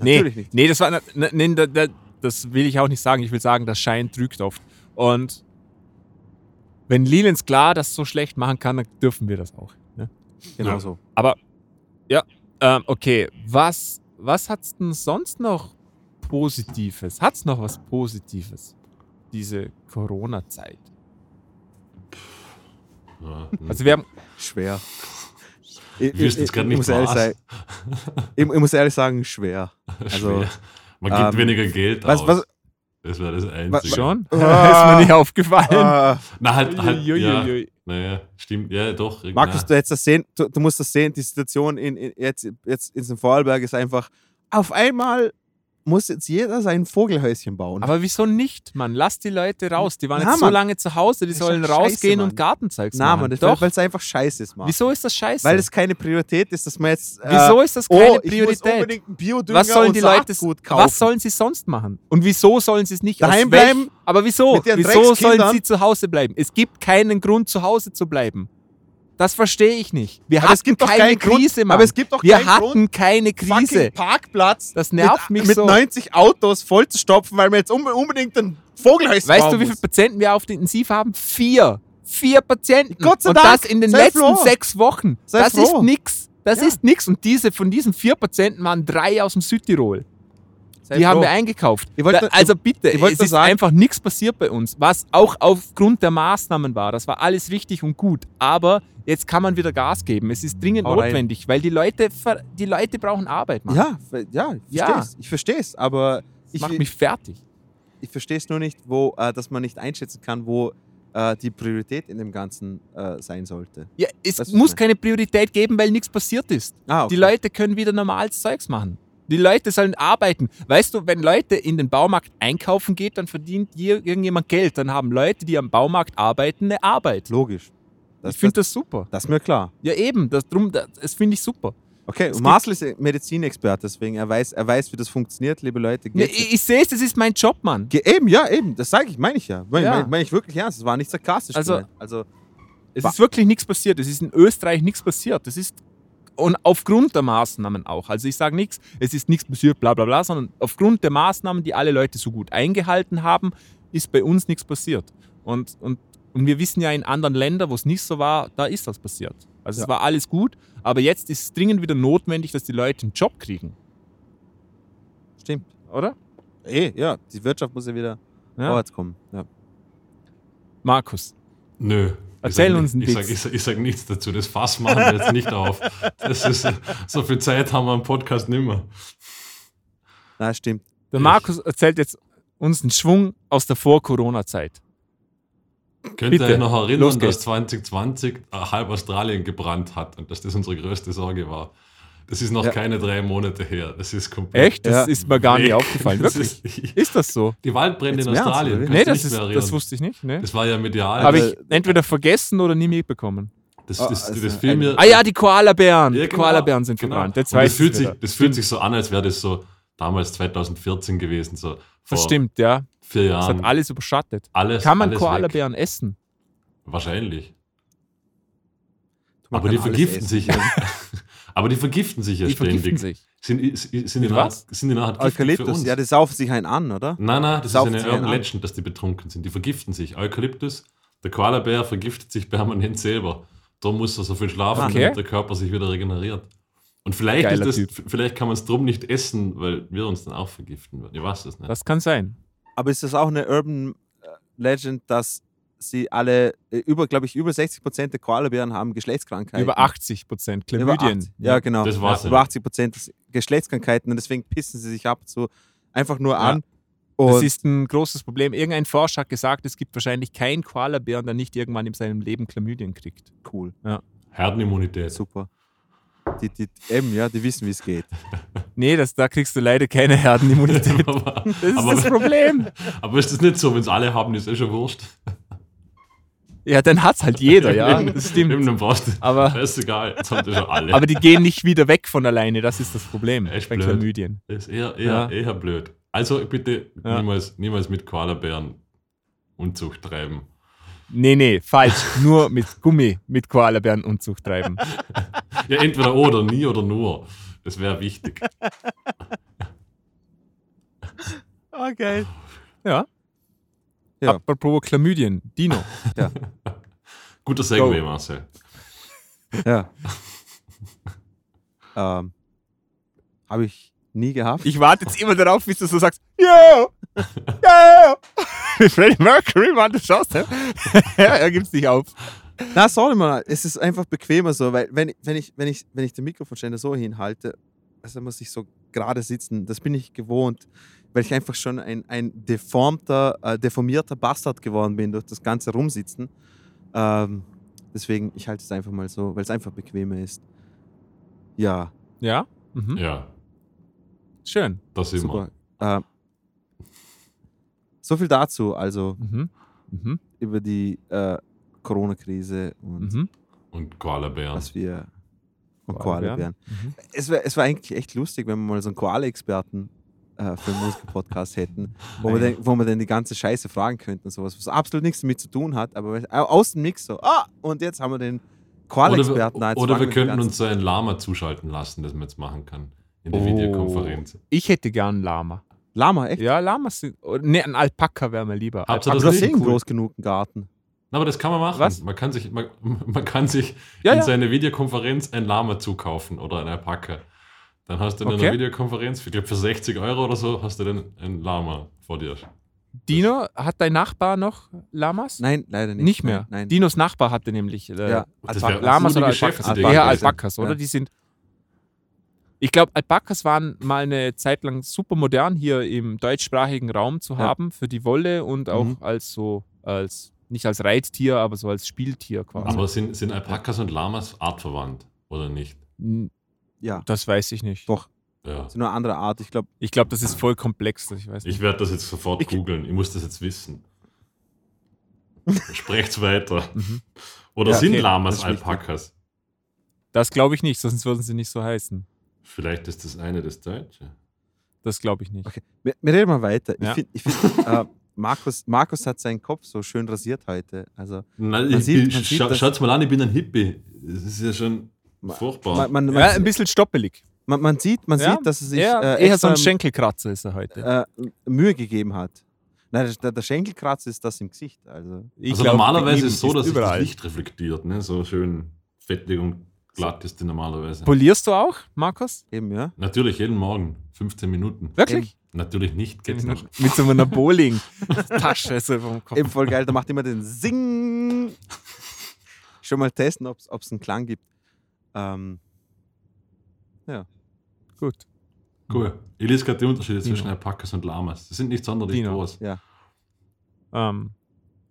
Nee, Natürlich nicht. nee, das war, ne, nee, da- da- das will ich auch nicht sagen. Ich will sagen, das Schein trügt oft. Und wenn Leland klar das so schlecht machen kann, dann dürfen wir das auch. Ne? Genau Ja. so. Ähm, okay, was, was hat es denn sonst noch Positives? Hat es noch was Positives, diese Corona-Zeit? Ja. Also wir haben, Schwer. Ich, Ich gerade nicht muss ehrlich sein, [LAUGHS] ich, ich muss ehrlich sagen, schwer. Also, Schwer. Man gibt ähm, weniger Geld was- aus. was- das wäre das Einzige. schon? Ah. [LAUGHS] ist mir nicht aufgefallen. Ah, Na, halt, halt ja, Uiuiui. naja, stimmt, ja, doch. Markus, na. du, hättest das sehen, du, du musst das sehen, die Situation in, in, jetzt, jetzt in Vorarlberg ist einfach, auf einmal muss jetzt jeder sein Vogelhäuschen bauen. Aber wieso nicht, Mann? Lass die Leute raus. Die waren Na, jetzt so Mann. lange zu Hause, die Das sollen scheiße, rausgehen Mann. und Gartenzeugs Na, machen. man, das Doch. weil es einfach scheiße ist, Mann. Wieso ist das scheiße? Weil es keine Priorität ist, dass man jetzt. Äh, Wieso ist das oh, keine ich muss Priorität? Was sollen und die Leute Saatgut kaufen. Was sollen sie sonst machen? Und wieso sollen sie es nicht Daheim bleiben? Aber wieso? Wieso sollen sie zu Hause bleiben? Es gibt keinen Grund, zu Hause zu bleiben. Das verstehe ich nicht. Wir Aber hatten es gibt doch keine keinen Grund- Krise, Mann. aber es gibt doch Wir keinen hatten Grund, keine Krise. Fucking Parkplatz Das nervt mit, mich mit so. 90 Autos voll zu stopfen, weil wir jetzt unbe- unbedingt ein Vogelhäuschen Weißt du, wie viele. Patienten wir auf der Intensiv haben? Vier. Vier Patienten. Gott sei Und Dank. das in den Sei letzten froh. sechs Wochen. Sei das ist froh. nix. Das Ja. ist nix. Und diese, von diesen vier Patienten waren drei aus dem Südtirol. Sei Die haben wir eingekauft. Ich wollte- da, also bitte, ich wollte es ist sagen- einfach nichts passiert bei uns, was auch aufgrund der Maßnahmen war. Das war alles richtig und gut. Aber jetzt kann man wieder Gas geben. Es ist dringend Hau rein. notwendig, weil die Leute, die Leute brauchen Arbeit, Mann. Ja, ja, ich Ja. versteh's. Ich verstehe es, aber ich, macht mich fertig. ich verstehe es nur nicht, wo, äh, dass man nicht einschätzen kann, wo äh, die Priorität in dem Ganzen äh, sein sollte. Ja, es muss keine Priorität geben, weil nichts passiert ist. Ah, okay. Die Leute können wieder normales Zeugs machen. Die Leute sollen arbeiten. Weißt du, wenn Leute in den Baumarkt einkaufen geht, dann verdient hier irgendjemand Geld. Dann haben Leute, die am Baumarkt arbeiten, eine Arbeit. Logisch. Das, ich finde das, das super. das ist mir klar. Ja, eben. Das, drum, das, finde ich super. Okay, Marcel ist Medizinexperte, deswegen er weiß, er weiß, wie das funktioniert, liebe Leute. Geht- ich ich sehe es, das ist mein Job, Mann. Ge eben, ja, eben, das sage ich, meine ich ja. Meine Ja. mein, mein ich wirklich ernst, das war nicht sarkastisch. Also- gemeint. also Es ist wirklich nichts passiert. Es ist in Österreich nichts passiert. Das ist und aufgrund der Maßnahmen auch. Also ich sage nichts, es ist nichts passiert, bla bla bla, sondern aufgrund der Maßnahmen, die alle Leute so gut eingehalten haben, ist bei uns nichts passiert. Und, und, und wir wissen ja in anderen Ländern, wo es nicht so war, da ist das passiert. Also es Ja. war alles gut, aber jetzt ist es dringend wieder notwendig, dass die Leute einen Job kriegen. stimmt. Oder? Eh, ja, die Wirtschaft muss ja wieder Ja. vorwärts kommen. Ja. Markus, Nö. Erzähl ich sag, uns einen Ich sage Witz. ich sag, ich sag nichts dazu. Das Fass machen wir jetzt nicht auf. Das ist, so viel Zeit haben wir im Podcast nicht mehr. Na, stimmt. der Ich- Markus erzählt jetzt uns einen Schwung aus der Vor-Corona-Zeit. Könnt Bitte, ihr euch noch erinnern, dass geht's. 2020 halb Australien gebrannt hat und dass das unsere größte Sorge war? Das ist noch Ja. keine drei Monate her. Das ist komplett. Echt? Das Ja. ist mir gar nicht aufgefallen. [LAUGHS] Das Wirklich? Ist, Ist das so? die Waldbrände Jetzt in Australien. Nee, das, nicht ist, mehr das wusste ich nicht. Nee. Das war ja medial. Habe Also- ich entweder vergessen oder nie mitbekommen. das, Ah, das, also das ein- Film mir, Ah ja, die Koalabären. Ja, die genau, Koalabären sind genau. verbrannt. Jetzt das, fühlt sich, das fühlt sich so an, als wäre das so damals 2014 gewesen. So vor Das stimmt, ja. vier Das Jahren. hat alles überschattet. alles, Kann man alles weg. Koalabären essen? Wahrscheinlich. Man Aber die vergiften essen. sich ja. [LAUGHS] Aber die vergiften sich ja Die ständig. vergiften sich. Sind, sind, die nachher, was? sind die nachher giftig für Eukalyptus, uns? ja, die saufen sich einen an, oder? Nein, nein, das Saufen ist eine Urban. Legend, dass die betrunken sind. Die vergiften sich. Eukalyptus, der Koalabär vergiftet sich permanent selber. Darum muss er so viel schlafen, Okay. damit der Körper sich wieder regeneriert. Und vielleicht, Geiler ist Typ. das, vielleicht kann man es drum nicht essen, weil wir uns dann auch vergiften würden. Ich weiß es nicht. Das kann sein. Aber ist das auch eine Urban äh, Legend, dass sie alle, äh, über, glaube ich, über 60 Prozent der Koalabären haben Geschlechtskrankheiten? Über 80 Prozent Über Chlamydien. 80, ja, genau. Das war's ja. ja. Über 80 Prozent Geschlechtskrankheiten und deswegen pissen sie sich ab zu einfach nur Ja. an. Das Und ist ein großes Problem. Irgendein Forscher hat gesagt, es gibt wahrscheinlich keinen Koalabären, der nicht irgendwann in seinem Leben Chlamydien kriegt. cool, Herdenimmunität. super. Die, die, eben, ja, die wissen, wie es geht. [LAUGHS] Nee, das, da kriegst du leider keine Herdenimmunität. [LAUGHS] aber, Das ist aber, das Problem. [LAUGHS] aber ist das nicht so, wenn es alle haben, ist eh schon wurscht. Ja, dann hat's halt jeder, ja. Das stimmt. brauchst du. Aber, [LAUGHS] Scheißegal, jetzt haben die schon alle. aber die gehen nicht wieder weg von alleine, das ist das Problem Echt bei blöd. Chlamydien. Das ist eher, eher, Ja. eher blöd. Also bitte Ja. niemals, niemals mit Koalabären Unzucht treiben. Nee, nee, falsch. Nur mit Gummi mit Koalabären Unzucht treiben. [LAUGHS] Ja, entweder oder, nie oder nur. Das wäre wichtig. [LAUGHS] Okay. Ja. Ja. Apropos Chlamydien, Dino. [LAUGHS] Guter Segway. Marcel. Ja. [LAUGHS] ähm, Habe ich nie gehabt. Ich warte jetzt immer darauf, bis du so sagst, yo, yo. Wie Freddie Mercury, Mann, du [LAUGHS] schaust, hä? er gibt's nicht auf. Na, sorry mal, es ist einfach bequemer so, weil wenn, wenn, ich, wenn, ich, wenn ich den Mikrofonständer so hinhalte, also muss ich so gerade sitzen. Das bin ich gewohnt, weil ich einfach schon ein, ein deformter, äh, deformierter Bastard geworden bin durch das ganze Rumsitzen. Ähm, deswegen, ich halte es einfach mal so, weil es einfach bequemer ist. Ja, Ja? Mhm. Ja, Schön. das immer. super. Äh, so viel dazu, also Mhm. Mhm. über die äh, Corona-Krise und Mhm. Und Koalabären. was wir und Koalabären. Mhm. Es wäre es wär eigentlich echt lustig, wenn wir mal so einen Koala-Experten äh, für einen Musiker-Podcast hätten, wo wir, Nein. den, wo wir dann die ganze Scheiße fragen könnten, sowas, was absolut nichts damit zu tun hat, aber au- aus dem Mix so, ah, und jetzt haben wir den Oder, Koala-Experten. da, wir, oder wir könnten uns so ein Lama zuschalten lassen, das man jetzt machen kann. In der Oh. Videokonferenz. Ich hätte gern ein Lama. Lama, echt? Ja, Lamas sind. oder- Nee, ein Alpaka wäre mir lieber. Habt ihr Aber das ist cool. groß genug einen Garten. Na, aber das kann man machen. Was? Man kann sich, man, [LAUGHS] man kann sich Ja, in ja. seine Videokonferenz ein Lama zukaufen oder ein Alpaka. Dann hast du in Okay. einer Videokonferenz, ich glaube für 60 Euro oder so, hast du dann ein Lama vor dir. Dino, hat dein Nachbar noch Lamas? Nein, leider nicht. Nicht mehr. Nein. Dinos Nachbar hatte nämlich äh, Ja, Lamas oder Alpakas. Eher Alpakas, oder? Ja. Die sind. Ich glaube, Alpakas waren mal eine Zeit lang super modern hier im deutschsprachigen Raum zu Ja. haben für die Wolle und auch Mhm. als so als nicht als Reittier, aber so als Spieltier quasi. Aber sind, sind Alpakas und Lamas artverwandt oder nicht? N- Ja, Das weiß ich nicht. doch. Ja. Das ist nur eine andere Art. Ich glaube, Ich glaube, das ist voll komplex. Ich weiß nicht. Ich werde das jetzt sofort Ich- googeln. Ich muss das jetzt wissen. [LAUGHS] Sprecht's weiter. Mhm. Oder Ja, sind okay, Lamas das. Alpakas? Das glaube ich nicht, sonst würden sie nicht so heißen. Vielleicht ist das eine das Deutsche. Das glaube ich nicht. okay. Wir, wir reden mal weiter. Ja. Ich finde, ich find, äh, [LAUGHS] Markus, Markus hat seinen Kopf so schön rasiert heute. Also, Nein, Man ich sieht- bin, man sieht, scha schaut's mal an, ich bin ein Hippie. Das ist ja schon furchtbar. man, man, man, Ja, ein bisschen stoppelig. man, man sieht, man Ja, sieht, dass er sich eher, äh, eher so ein Schenkelkratzer ist er heute. äh, Mühe gegeben hat. Nein, der, der Schenkelkratz ist das im Gesicht. Also. Ich also glaub, normalerweise ist es so, dass sich das überall. Licht reflektiert. Ne? So schön fettig und glatt ist die normalerweise. Polierst du auch, Markus? Eben, ja. Natürlich, jeden Morgen. 15 Minuten. Wirklich? Natürlich nicht, geht's noch. [LAUGHS] Mit so einer Bowling-Tasche [LAUGHS] so vom Kopf. Eben voll geil, der macht immer den Sing. Schon mal testen, ob es einen Klang gibt. Ähm, Gut. Cool. Ich lese gerade die Unterschiede Dino. zwischen Alpakas und Lamas. Das sind nicht sonderlich Dino. groß. ja. Ähm,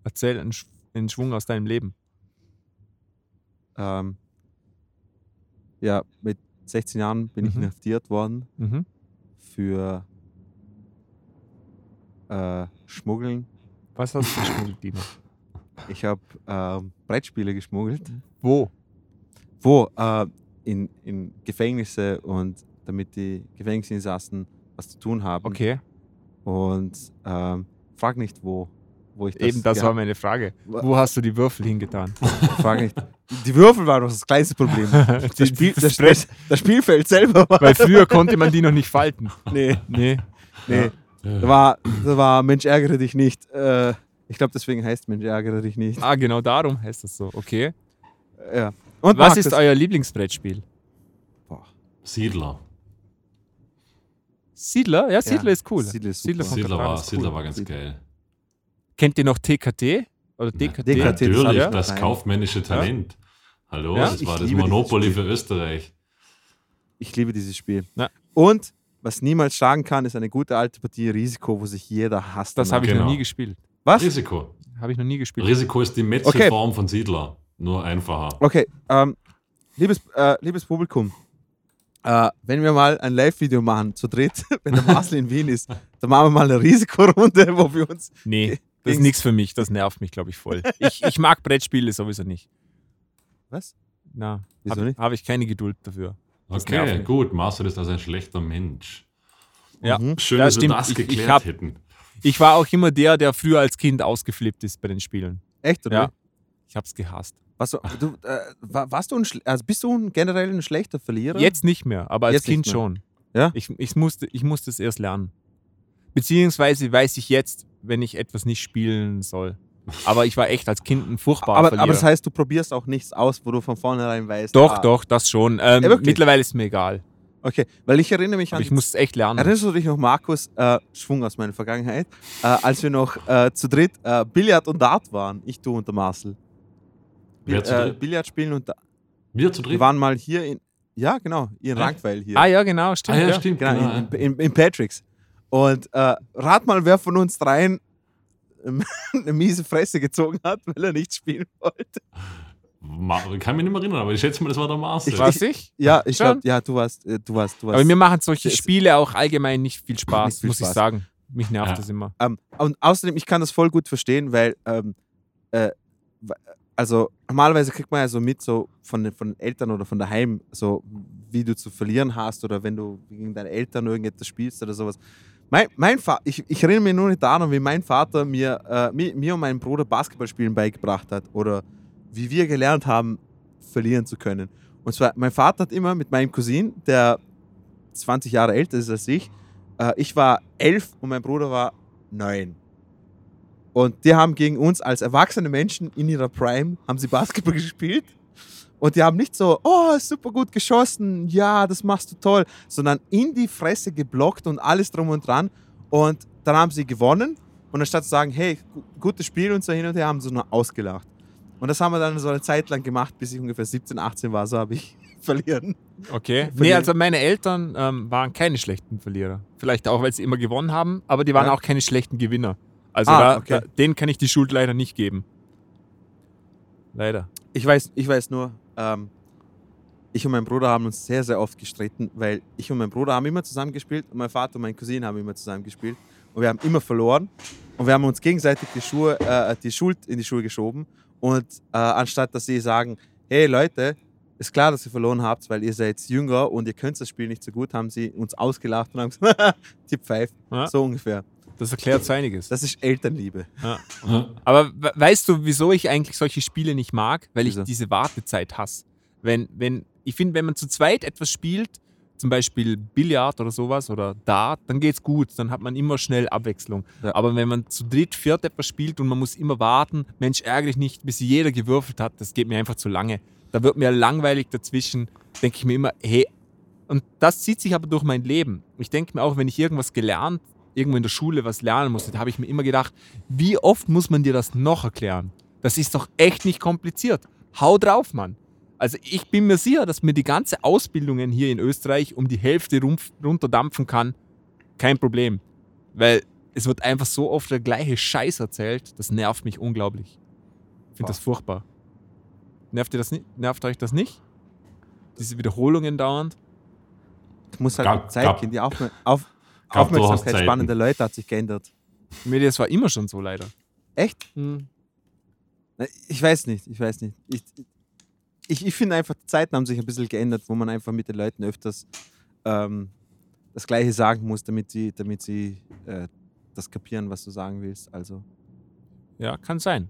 erzähl einen, Sch einen Schwung aus deinem Leben. Ähm, ja, mit 16 Jahren bin ich Mhm. inhaftiert worden Mhm. für äh, Schmuggeln. Was hast du geschmuggelt, Dino? Ich habe ähm, Brettspiele geschmuggelt. Wo? Wo? Äh, in, in Gefängnisse und damit die Gefängnisinsassen was zu tun haben. Okay, Und ähm, frag nicht, wo, wo ich das eben das war meine Frage. Wo hast du die Würfel hingetan? [LAUGHS] Frag nicht. Die Würfel waren doch das kleinste Problem. [LAUGHS] Das, Spiel, das das, das Spielfeld selber war. Weil früher konnte man die noch nicht falten. [LAUGHS] Nee, Nee. nee. Ja. Da war, da war Mensch, ärgere dich nicht. Äh, ich glaube, deswegen heißt Mensch, ärgere dich nicht. Ah, genau darum heißt das so. Okay. Ja. Und Was Markus- ist euer Lieblingsbrettspiel? Boah, Siedler. Siedler? Ja, Siedler Ja, ist cool. Siedler ist von Siedler war, ist Siedler cool. war ganz Siedler. geil. Kennt ihr noch TKT? Oder Nein. DKT? DKT. Natürlich, das das, kaufmännische Talent. Hallo, Ja, das ich war das Monopoly für Österreich. Ich liebe dieses Spiel. Ja. Und was niemals schlagen kann, ist eine gute alte Partie Risiko, wo sich jeder hasst. Das habe ich noch Genau. nie gespielt. Was? Risiko. Habe ich noch nie gespielt. Risiko ist die Metzelform von Siedler. Nur einfacher. Okay, ähm, liebes, äh, liebes Publikum, äh, wenn wir mal ein Live-Video machen, zu dritt, [LAUGHS] wenn der Marcel in Wien ist, dann machen wir mal eine Risikorunde, [LAUGHS] wo wir uns. Nee, das ist nichts für mich. Das nervt mich, glaube ich, voll. Ich, ich mag Brettspiele sowieso nicht. Was? Na, Wieso habe nicht? hab ich keine Geduld dafür. Das Okay, gut. Marcel ist also ein schlechter Mensch. Ja. Mhm. Schön, Ja, dass stimmt. wir das Ich- ich geklärt hab- hätten. Ich war auch immer der, der früher als Kind ausgeflippt ist bei den Spielen. Echt, oder? Ja. Ich habe es gehasst. Was, du, äh, wa- warst du ein, also bist du ein, generell ein schlechter Verlierer? Jetzt nicht mehr, aber als Jetzt Kind schon. Ja? Ich, ich, musste, ich musste es erst lernen. Beziehungsweise weiß ich jetzt, wenn ich etwas nicht spielen soll. Aber ich war echt als Kind ein furchtbarer aber, Verlierer. aber das heißt, du probierst auch nichts aus, wo du von vornherein weißt. doch, ah, doch, das schon. Ähm, Ja, mittlerweile ist mir egal. Okay, weil ich erinnere mich an. Aber ich die muss es echt lernen. Erinnerst du dich noch, Markus, äh, Schwung aus meiner Vergangenheit, äh, als wir noch äh, zu dritt äh, Billard und Dart waren, ich, du und der Marcel. Wer zu äh? Billard spielen und da, Wir zu wir dritt? waren mal hier in, ja genau, hier in? Rankweil hier. Ah ja, genau, stimmt. Ah, ja, ja. stimmt. Genau, Genau, in, in, in Patricks. Und äh, rat mal, wer von uns dreien [LAUGHS] eine miese Fresse gezogen hat, weil er nicht spielen wollte. Ich kann mich nicht mehr erinnern, aber ich schätze mal, das war der Marcel. Was ich? Ja, ich glaube, ja, du warst, äh, du warst, du warst. Aber mir machen solche Spiele auch allgemein nicht viel Spaß, Nicht viel muss ich Spaß. sagen. Mich nervt Ja. das immer. Ähm, und außerdem, ich kann das voll gut verstehen, weil, ähm, äh, also normalerweise kriegt man ja so mit, so von den, von den Eltern oder von daheim, so wie du zu verlieren hast oder wenn du gegen deine Eltern irgendetwas spielst oder sowas. Mein, mein ich, ich erinnere mich nur nicht daran, wie mein Vater mir, äh, mir, mir und meinem Bruder Basketballspielen beigebracht hat oder wie wir gelernt haben, verlieren zu können. Und zwar, mein Vater hat immer mit meinem Cousin, der 20 Jahre älter ist als ich, äh, ich war elf und mein Bruder war neun. Und die haben gegen uns als erwachsene Menschen in ihrer Prime, haben sie Basketball [LAUGHS] gespielt. Und die haben nicht so, oh, super gut geschossen, ja, das machst du toll, sondern in die Fresse geblockt und alles drum und dran. Und dann haben sie gewonnen. Und anstatt zu sagen, hey, gu- gutes Spiel und so hin und her, haben sie nur ausgelacht. Und das haben wir dann so eine Zeit lang gemacht, bis ich ungefähr 17, 18 war, so habe ich [LAUGHS] verlieren. Okay. Nee, Verlieren. also meine Eltern ähm, waren keine schlechten Verlierer. Vielleicht auch, weil sie immer gewonnen haben, aber die waren Ja. auch keine schlechten Gewinner. Also Ah, da, okay. da, denen kann ich die Schuld leider nicht geben. Leider. Ich weiß, ich weiß nur, ähm, ich und mein Bruder haben uns sehr, sehr oft gestritten, weil ich und mein Bruder haben immer zusammen gespielt und mein Vater und mein Cousin haben immer zusammen gespielt. Und wir haben immer verloren. Und wir haben uns gegenseitig die, Schuhe, äh, die Schuld in die Schuhe geschoben. Und äh, anstatt dass sie sagen, hey Leute, ist klar, dass ihr verloren habt, weil ihr seid jünger und ihr könnt das Spiel nicht so gut, haben sie uns ausgelacht und haben [LAUGHS] gesagt, Tipp 5. Ja. So ungefähr. Das erklärt so einiges. Das ist Elternliebe. Ja. Aber we- weißt du, wieso ich eigentlich solche Spiele nicht mag? Weil ich diese Wartezeit hasse. Wenn, wenn, ich finde, wenn man zu zweit etwas spielt, zum Beispiel Billard oder sowas oder Dart, dann geht's gut, dann hat man immer schnell Abwechslung. Ja. Aber wenn man zu dritt, viert etwas spielt und man muss immer warten, Mensch, ärgere dich nicht, bis jeder gewürfelt hat, das geht mir einfach zu lange. Da wird mir langweilig dazwischen, denke ich mir immer, hey, und das zieht sich aber durch mein Leben. Ich denke mir auch, wenn ich irgendwas gelernt, irgendwo in der Schule was lernen musste, da habe ich mir immer gedacht, wie oft muss man dir das noch erklären? Das ist doch echt nicht kompliziert. Hau drauf, Mann. Also ich bin mir sicher, dass mir die ganze Ausbildungen hier in Österreich um die Hälfte runterdampfen kann. Kein Problem. Weil es wird einfach so oft der gleiche Scheiß erzählt, das nervt mich unglaublich. Ich finde das furchtbar. Nervt, ihr das nicht? Nervt euch das nicht? Diese Wiederholungen dauernd? Es muss halt Gab- Zeit gab- gehen. Die Aufmer Auf Gab durchaus Aufmerksamkeit spannender Leute hat sich geändert. Mir das war immer schon so leider. Echt? Hm. Ich weiß nicht, ich weiß nicht. Ich, ich, ich finde einfach, die Zeiten haben sich ein bisschen geändert, wo man einfach mit den Leuten öfters ähm, das Gleiche sagen muss, damit sie, damit sie äh, das kapieren, was du sagen willst. Also, Ja, kann sein.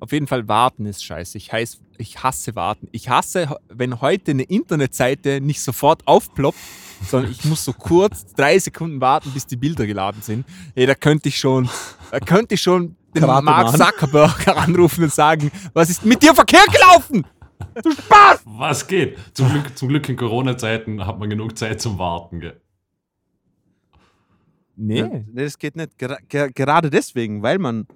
Auf jeden Fall warten ist scheiße. Ich, heiß, ich hasse warten. Ich hasse, wenn heute eine Internetseite nicht sofort aufploppt, sondern ich muss so kurz drei Sekunden warten, bis die Bilder geladen sind. Ey, da könnte ich schon, da könnte ich schon den Karate Mark. Zuckerberg [LAUGHS] anrufen und sagen, was ist mit dir verkehrt gelaufen? Du Spaß! Was geht? Zum Glück, zum Glück in Corona-Zeiten hat man genug Zeit zum Warten. Gell? Nee. ja, nee, das geht nicht. Gera ger gerade deswegen, weil man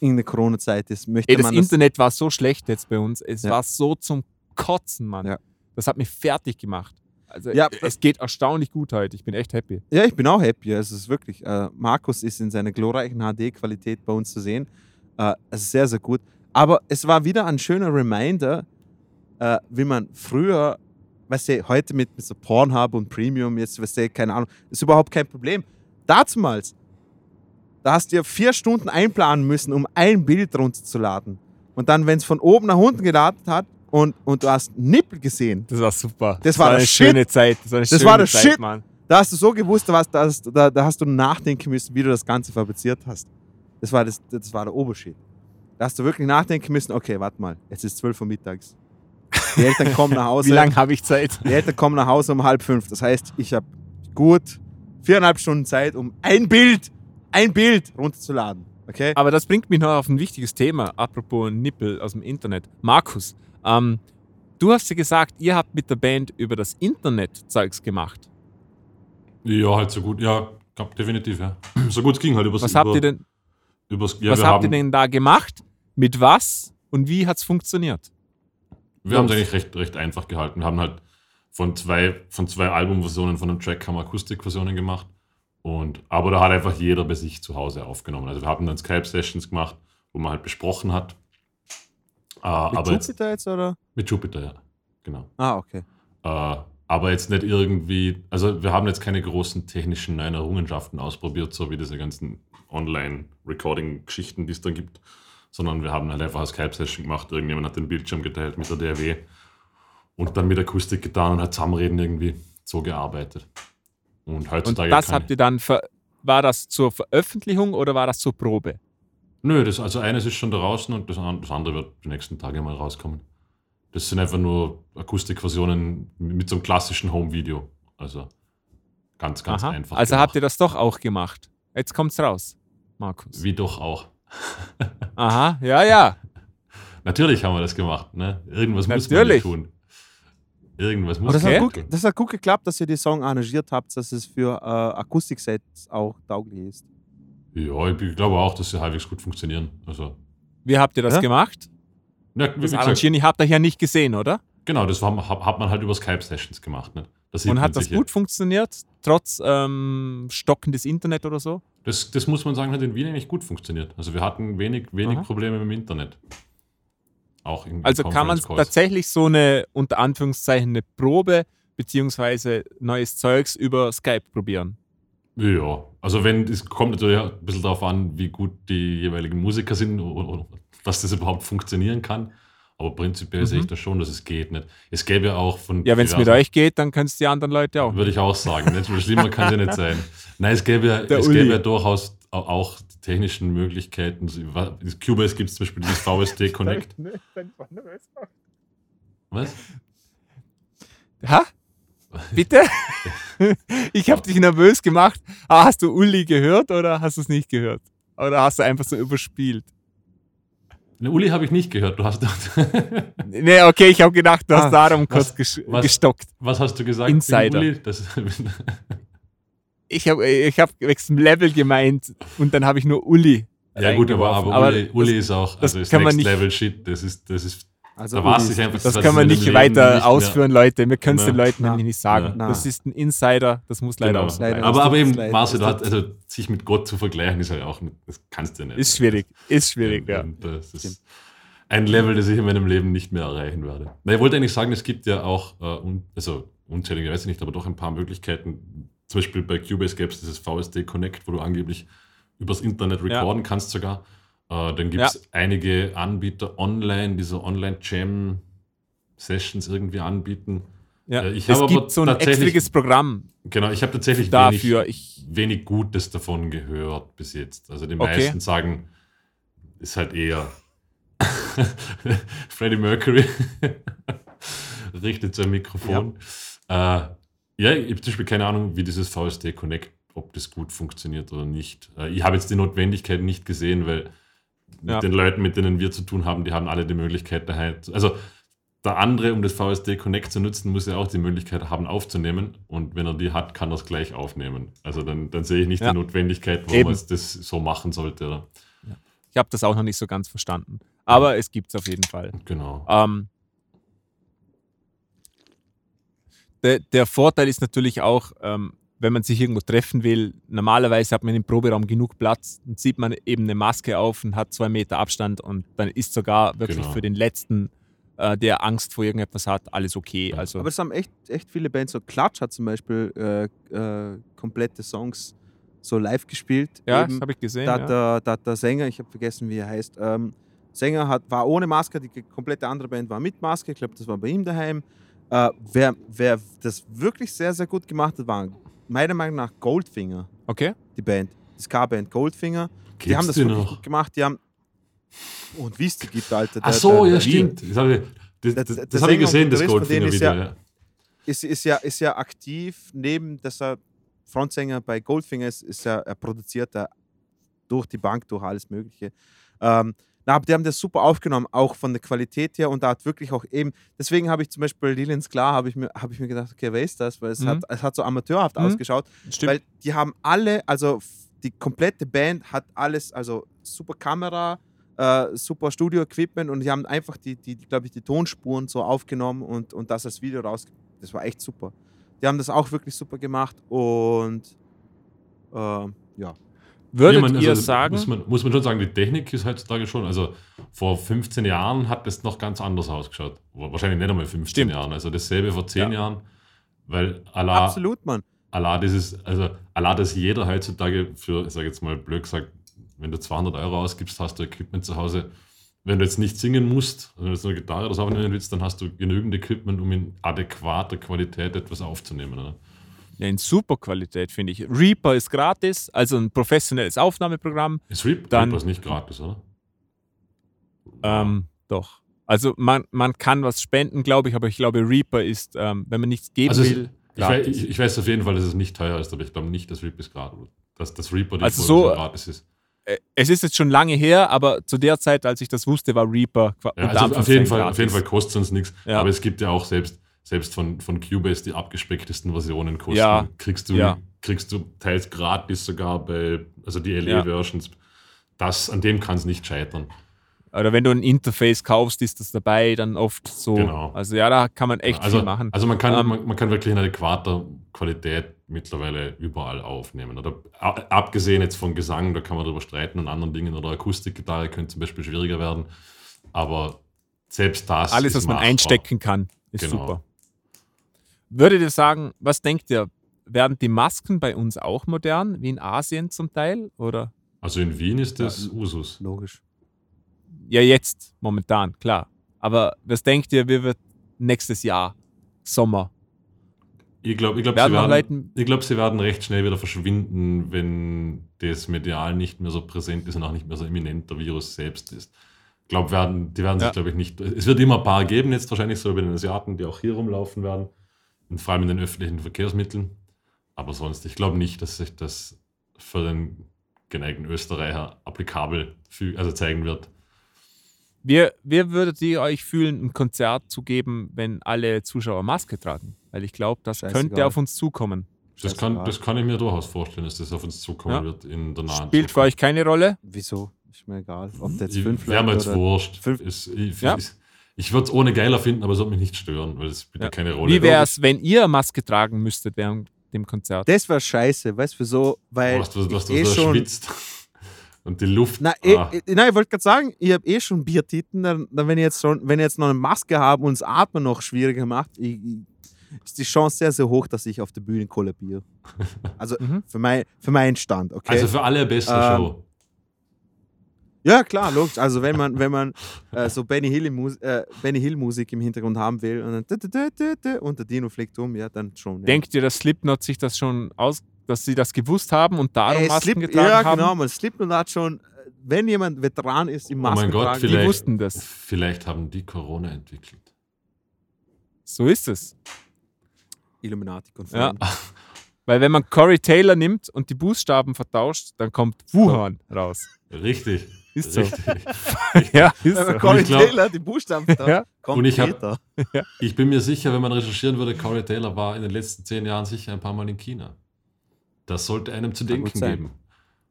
in der Corona-Zeit ist, möchte Ey, das man Internet war so schlecht jetzt bei uns. Es Ja. war so zum Kotzen, Mann. Ja. Das hat mich fertig gemacht. Also Ja, es geht erstaunlich gut heute. Ich bin echt happy. Ja, ich bin auch happy. Es ist wirklich, äh, Markus ist in seiner glorreichen HD-Qualität bei uns zu sehen. Äh, es ist sehr, sehr gut. Aber es war wieder ein schöner Reminder, äh, wie man früher, weißt du, heute mit, mit so Pornhub und Premium, jetzt, weißt du, keine Ahnung, ist überhaupt kein Problem. Dazumals, da hast du ja vier Stunden einplanen müssen, um ein Bild runterzuladen. Und dann, wenn es von oben nach unten geladen hat und, und du hast Nippel gesehen, Das war super. Das war eine der Shit. schöne Zeit. Das war eine Das schöne war der Zeit, Shit. Mann. Da hast du so gewusst, was, da, hast, da, da hast du nachdenken müssen, wie du das Ganze fabriziert hast. Das war, das, das war der Oberschied. Da hast du wirklich nachdenken müssen, okay, warte mal, jetzt ist 12 Uhr mittags. Die Eltern kommen nach [LAUGHS] Hause. Wie lange habe ich Zeit? Die Eltern kommen nach Hause um halb fünf. Das heißt, ich habe gut viereinhalb Stunden Zeit, um ein Bild, ein Bild runterzuladen. Okay? Aber das bringt mich noch auf ein wichtiges Thema, apropos Nippel aus dem Internet. Markus, ähm, du hast ja gesagt, ihr habt mit der Band über das Internet Zeugs gemacht. Ja, halt so gut. Ja, definitiv, ja. [CLEARS THROAT] So gut es ging halt übers Was über, habt ihr denn, übers, ja, was habt haben, ihr denn da gemacht? Mit was? Und wie hat es funktioniert? Wir haben es eigentlich recht, recht einfach gehalten. Wir haben halt von zwei, von zwei Albumversionen von einem Track haben Akustikversionen gemacht. Und, aber da hat einfach jeder bei sich zu Hause aufgenommen. Also wir haben dann Skype-Sessions gemacht, wo man halt besprochen hat. Äh, Mit aber jetzt, Jupiter jetzt, oder? mit Jupiter, ja. Genau. Ah, okay. Äh, aber jetzt nicht irgendwie, also wir haben jetzt keine großen technischen neuen Errungenschaften ausprobiert, so wie diese ganzen Online-Recording-Geschichten, die es da gibt, sondern wir haben halt einfach eine Skype-Session gemacht, irgendjemand hat den Bildschirm geteilt mit der DAW und dann mit Akustik getan und hat zusammenreden irgendwie so gearbeitet. Und Und heutzutage das keine- habt ihr dann, war das zur Veröffentlichung oder war das zur Probe? Nö, das, also eines ist schon draußen und das, das andere wird die nächsten Tage mal rauskommen. Das sind einfach nur Akustikversionen mit so einem klassischen Home-Video. Also ganz, ganz Aha. einfach. Also gemacht. habt ihr das doch auch gemacht. Jetzt kommt's raus, Markus. Wie doch auch. [LAUGHS] Aha, ja, ja. Natürlich haben wir das gemacht. Ne? Irgendwas muss Natürlich. man ja tun. Irgendwas muss Okay. man gut, das hat gut geklappt, dass ihr die Song arrangiert habt, dass es für äh, Akustiksets auch tauglich ist. Ja, ich glaube auch, dass sie halbwegs gut funktionieren. Also, Wie habt ihr das Ja? gemacht? ja, wie Das gesagt, Arrangieren, ihr habt ihr ja nicht gesehen, oder? genau, das war, hat, hat man halt über Skype-Sessions gemacht. Ne? Das sieht Und hat das gut funktioniert, trotz ähm, stockendes Internet oder so? Das, das muss man sagen, hat in Wien eigentlich gut funktioniert. Also wir hatten wenig, wenig Aha. Probleme mit dem Internet. Auch in Also kann man tatsächlich so eine, unter Anführungszeichen, eine Probe beziehungsweise neues Zeugs über Skype probieren. Ja, also wenn, es kommt natürlich ein bisschen darauf an, wie gut die jeweiligen Musiker sind oder, dass das überhaupt funktionieren kann. Aber prinzipiell sehe ich Mhm. das schon, dass es geht. Nicht? Es gäbe ja auch von. Ja, wenn es mit euch geht, dann können es die anderen Leute auch. Würde ich auch sagen. Nicht? Schlimmer kann es ja nicht sein. [LAUGHS] Nein, es gäbe ja, Der es Uli. gäbe ja durchaus au- auch die technischen Möglichkeiten. Cubase gibt es zum Beispiel dieses VST [LAUGHS] Connect. Was? Ha? Bitte? ich habe dich nervös gemacht. Ah, hast du Uli gehört oder hast du es nicht gehört? Oder hast du einfach so überspielt? Ne, Uli habe ich nicht gehört. Du hast, [LAUGHS] Nee, okay, ich habe gedacht, du Ah, hast darum was- kurz was- gestockt. was hast du gesagt? Insider. Uli? Das, Ich [LAUGHS] habe ich hab Level gemeint und dann habe ich nur Uli. ja gut, aber, reingeworfen. aber, Uli, Uli ist auch, das also ist kann man Next Level Shit. Das ist, das ist, Also da Uli einfach. Das kann man nicht weiter nicht ausführen, Leute. Wir können es den Leuten nämlich nicht sagen. na. na. Das ist ein Insider, das muss leider Genau. Leider. aber, Es aber eben. Marcel, hast, also sich mit Gott zu vergleichen, ist halt auch, nicht- das kannst du nicht. Ist schwierig, ist schwierig, ja. Das ist ein Level, das ich in meinem Leben nicht mehr erreichen werde. Na, ich wollte eigentlich sagen, es gibt ja auch, äh, un, also unzählige, weiß ich nicht, aber doch ein paar Möglichkeiten. Zum Beispiel bei Cubase gäbe es dieses VSD Connect, wo du angeblich übers Internet Ja. recorden kannst sogar. Äh, dann gibt es einige Anbieter online, die so Online-Jam-Sessions irgendwie anbieten. ja. Äh, ich es gibt so ein extriges Programm Genau, ich habe tatsächlich dafür. wenig, Ich, wenig Gutes davon gehört bis jetzt. Also die Okay. meisten sagen, ist halt eher [LAUGHS] Freddie Mercury [LAUGHS] richtet sein Mikrofon. Äh, ja, ich habe zum Beispiel keine Ahnung, wie dieses VSD Connect, ob das gut funktioniert oder nicht. Äh, ich habe jetzt die Notwendigkeit nicht gesehen, weil mit Ja. den Leuten, mit denen wir zu tun haben, die haben alle die Möglichkeit daheim. Also der andere, um das VSD Connect zu nutzen, muss ja auch die Möglichkeit haben, aufzunehmen. Und wenn er die hat, kann er es gleich aufnehmen. Also dann, dann sehe ich nicht Ja. die Notwendigkeit, warum Eben. man das so machen sollte. Oder? ich habe das auch noch nicht so ganz verstanden. Aber es gibt es auf jeden Fall. Genau. Ähm, der, der Vorteil ist natürlich auch, ähm, wenn man sich irgendwo treffen will, normalerweise hat man im Proberaum genug Platz und sieht man eben eine Maske auf und hat zwei Meter Abstand und dann ist sogar wirklich Genau. für den Letzten, äh, der Angst vor irgendetwas hat, alles okay. Also Aber es haben echt, echt viele Bands, so Klatsch hat zum Beispiel äh, äh, komplette Songs so live gespielt. ja, Eben. das habe ich gesehen. da, hat Ja. der, da der Sänger, ich habe vergessen, wie er heißt, ähm, Sänger hat, war ohne Maske, die komplette andere Band war mit Maske. Ich glaube, das war bei ihm daheim. Äh, wer, wer das wirklich sehr, sehr gut gemacht hat, war meiner Meinung nach Goldfinger, Okay. die Band. Die Ska-Band Goldfinger. die Gibt's haben das die wirklich noch? gut gemacht. Die haben. Und wie es die gibt, Alter. Ach so, der- ja, der- stimmt. Das habe ich, das, das, das habe ich gesehen, das denen ist Goldfinger-Video. ja- Ja. ist, ist, ja, ist ja aktiv, neben dass er Frontsänger bei Goldfinger ist, ist er, er produziert er durch die Bank, durch alles Mögliche. Ähm, na, aber die haben das super aufgenommen, auch von der Qualität her und da hat wirklich auch eben, deswegen habe ich zum Beispiel Lilians Klar, habe ich, mir- habe ich mir gedacht, okay, wer ist das? Weil es, Mhm. hat, es hat so amateurhaft Mhm. ausgeschaut, Stimmt. weil die haben alle, also die komplette Band hat alles, also super Kamera, äh, super Studio-Equipment und die haben einfach die, die, die glaube ich, die Tonspuren so aufgenommen und, und das als Video raus. Das war echt super. Die haben das auch wirklich super gemacht und ähm, ja. Würdet Ja, man, ihr also, sagen, Muss man, muss man schon sagen, die Technik ist heutzutage schon. Also vor 15 Jahren hat das noch ganz anders ausgeschaut. Wahrscheinlich nicht einmal 15 Stimmt. Jahren. Also dasselbe vor 10 Ja. Jahren. Weil Allah, Absolut, Mann. Allah, das ist, also Allah, dass jeder heutzutage für, ich sage jetzt mal blöd gesagt, wenn du 200 Euro ausgibst, hast du Equipment zu Hause. Wenn du jetzt nicht singen musst, also wenn du jetzt nur Gitarre oder so aufnehmen willst, dann hast du genügend Equipment, um in adäquater Qualität etwas aufzunehmen. Oder? Ja, in super Qualität, finde ich. Reaper ist gratis, also ein professionelles Aufnahmeprogramm. Ist Reap, Dann- Reaper ist nicht gratis, oder? Ähm, doch. Also man, man kann was spenden, glaube ich, aber ich glaube, Reaper ist, ähm, wenn man nichts geben Also will, Ich weiß, gratis. ich, ich weiß auf jeden Fall, dass es nicht teuer ist, aber ich glaube nicht, dass Reap ist gratis. Dass das Reaper die Also so- gratis ist. Äh, es ist jetzt schon lange her, aber zu der Zeit, als ich das wusste, war Reaper Ja, also auf jeden, Fall, auf jeden Fall gratis. kostet es uns nichts. Ja. Aber es gibt ja auch selbst, selbst von, von Cubase die abgespecktesten Versionen kosten. Ja. Kriegst, du, Ja. kriegst du teils gratis sogar bei, also die Ja. LE-Versions. Das, an dem kann es nicht scheitern. Oder wenn du ein Interface kaufst, ist das dabei, dann oft so. Genau. Also ja, da kann man echt also, viel machen. Also man kann, Ähm, man, man kann wirklich in adäquater Qualität mittlerweile überall aufnehmen. Oder abgesehen jetzt von Gesang, da kann man darüber streiten und anderen Dingen. Oder Akustikgitarre könnte zum Beispiel schwieriger werden. Aber selbst das. Alles, was man machbar. einstecken kann, ist Genau. super. Würdet ihr sagen, was denkt ihr? Werden die Masken bei uns auch modern, wie in Asien zum Teil? Oder? Also in Wien ist das Ja, Usus. Logisch. Ja, jetzt, momentan, klar. Aber was denkt ihr, wie wird nächstes Jahr, Sommer? Ich glaube, ich glaub, Werden sie, werden, Leuten- ich glaub, sie werden recht schnell wieder verschwinden, wenn das medial nicht mehr so präsent ist und auch nicht mehr so eminent der Virus selbst ist. Ich glaube, werden, die werden Ja. sich, glaube ich, nicht. Es wird immer ein paar geben, jetzt wahrscheinlich so bei den Asiaten, die auch hier rumlaufen werden, und vor allem in den öffentlichen Verkehrsmitteln. Aber sonst, ich glaube nicht, dass sich das für den geneigten Österreicher applikabel also zeigen wird. Wie, wie würdet ihr euch fühlen, ein Konzert zu geben, wenn alle Zuschauer Maske tragen? Weil ich glaube, das Scheißegal. könnte auf uns zukommen. Das Scheißegal. kann, das kann ich mir durchaus vorstellen, dass das auf uns zukommen Ja. wird in der nahen Spielt für euch keine Rolle? Wieso? Ist mir egal. Ob der jetzt Ich- fünf Wäre mir jetzt oder wurscht. fünf- Ist, ich Ja. ich, ich würde es ohne geiler finden, aber es würde mich nicht stören, weil es spielt ja. Keine Rolle. Wie wäre es, wenn ihr Maske tragen müsstet während dem Konzert? Das wäre scheiße, weißt du, wieso? Weil Was du, was du ich eh so schon. schwitzt. [LAUGHS] Und die Luft. Na, eh, ah, eh, nein, ich wollte gerade sagen, ich habe eh schon Biertiten, dann, dann wenn, ich jetzt schon, wenn ich jetzt noch eine Maske habe und das Atmen noch schwieriger macht, ich, ich, ist die Chance sehr, sehr hoch, dass ich auf der Bühne kollabiere. [LAUGHS] Also Mhm. für, mein, für meinen Stand, okay? Also für alle beste Ähm, Show. Ja, klar, logisch. Also wenn man, wenn man äh, so Benny Hill, äh, Benny Hill Musik im Hintergrund haben will und dann und der Dino fliegt um, ja, dann schon. Ja. Denkt ihr, dass Slipknot sich das schon aus, dass sie das gewusst haben und darum Ey, Masken Slip, getragen ja, haben? genau, man Slipknot hat schon, äh, wenn jemand Veteran ist im Oh mein Masken Gott, tragen, Die vielleicht- wussten das. Vielleicht haben die Corona entwickelt. So ist es. Illuminati-konform. Ja. [LAUGHS] Weil wenn man Corey Taylor nimmt und die Buchstaben vertauscht, dann kommt Wuhan raus. Richtig. Ist so. richtig. [LAUGHS] ja, ist Wenn so. man Corey ich glaub- Taylor die Buchstaben da Ja. kommt Und ich hab- Peter. [LAUGHS] Ich bin mir sicher, wenn man recherchieren würde, Corey Taylor war in den letzten zehn Jahren sicher ein paar Mal in China. Das sollte einem zu Kann denken geben.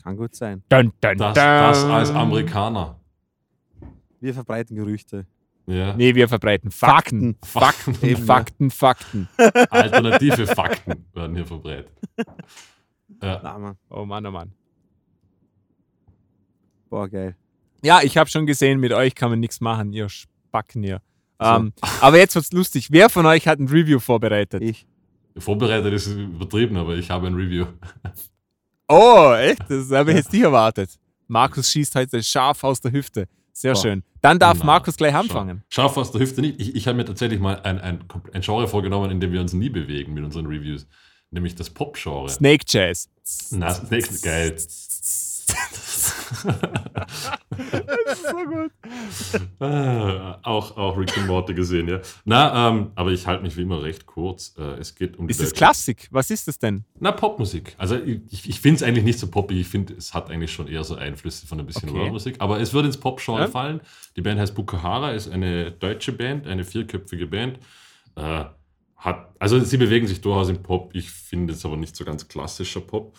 Kann gut sein. Dun, dun, Das, dun. das als Amerikaner. Wir verbreiten Gerüchte. Ja. Nee, wir verbreiten Fakten. Fakten. Fakten, Eben, ja. Fakten, Fakten. Alternative Fakten werden hier verbreitet. [LAUGHS] Ja. Na, Mann. Oh Mann, oh Mann. Boah, geil. Ja, ich habe schon gesehen, mit euch kann man nichts machen, ihr Spacken hier. So. Ähm, aber jetzt wird's lustig. Wer von euch hat ein Review vorbereitet? Ich. Vorbereitet ist übertrieben, aber ich habe ein Review. Oh, echt? Das habe ich jetzt nicht erwartet. Markus schießt heute scharf aus der Hüfte. Sehr Boah. schön. Dann darf Na, Markus gleich anfangen. Scharf aus der Hüfte nicht. Ich, ich habe mir tatsächlich mal ein, ein, ein Genre vorgenommen, in dem wir uns nie bewegen mit unseren Reviews. Nämlich das Pop-Genre. Snake Jazz. Na, Snake, geil. So gut. Ah, auch, auch Rick and Morty gesehen, ja. Na, ähm, aber ich halte mich wie immer recht kurz. Äh, es geht um die Ist das deutsche- Klassik? Was ist das denn? Na, Popmusik. Also ich, ich finde es eigentlich nicht so poppig. Ich finde, es hat eigentlich schon eher so Einflüsse von ein bisschen Okay. Worldmusik. Aber es wird ins Pop-Genre Ja. fallen. Die Band heißt Bukahara, ist eine deutsche Band, eine vierköpfige Band. Äh, hat, also sie bewegen sich durchaus im Pop. Ich finde es aber nicht so ganz klassischer Pop.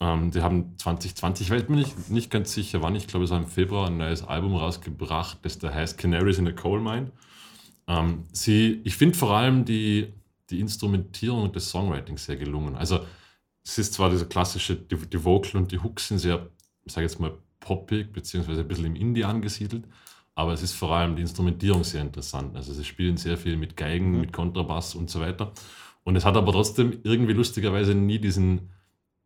Ähm, die haben 2020, ich weiß mir nicht, nicht ganz sicher wann, ich glaube es war im Februar ein neues Album rausgebracht, das da heißt Canaries in a Coal Mine. Ähm, sie, ich finde vor allem die, die Instrumentierung und das Songwriting sehr gelungen. Also es ist zwar dieser klassische, die, die Vocal und die Hooks sind sehr, ich sage jetzt mal, poppig, beziehungsweise ein bisschen im Indie angesiedelt, aber es ist vor allem die Instrumentierung sehr interessant. Also sie spielen sehr viel mit Geigen, mit Kontrabass und so weiter. Und es hat aber trotzdem irgendwie lustigerweise nie diesen.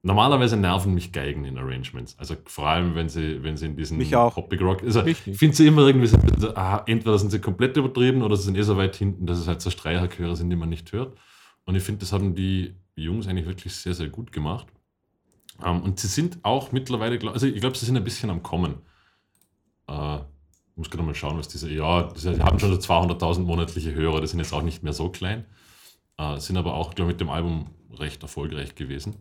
Normalerweise nerven mich Geigen in Arrangements. Also vor allem, wenn sie, wenn sie in diesen Mich auch. Poppig Rock. Also Mich ich finde sie immer irgendwie so, ah, entweder sind sie komplett übertrieben oder sie sind eh so weit hinten, dass es halt so Streicherchöre sind, die man nicht hört. Und ich finde, das haben die Jungs eigentlich wirklich sehr, sehr gut gemacht. Ähm, und sie sind auch mittlerweile, also ich glaube, sie sind ein bisschen am Kommen. Äh, ich muss gerade mal schauen, was diese, ja, sie haben schon so 200.000 monatliche Hörer, die sind jetzt auch nicht mehr so klein. Äh, sind aber auch, glaube ich, mit dem Album recht erfolgreich gewesen.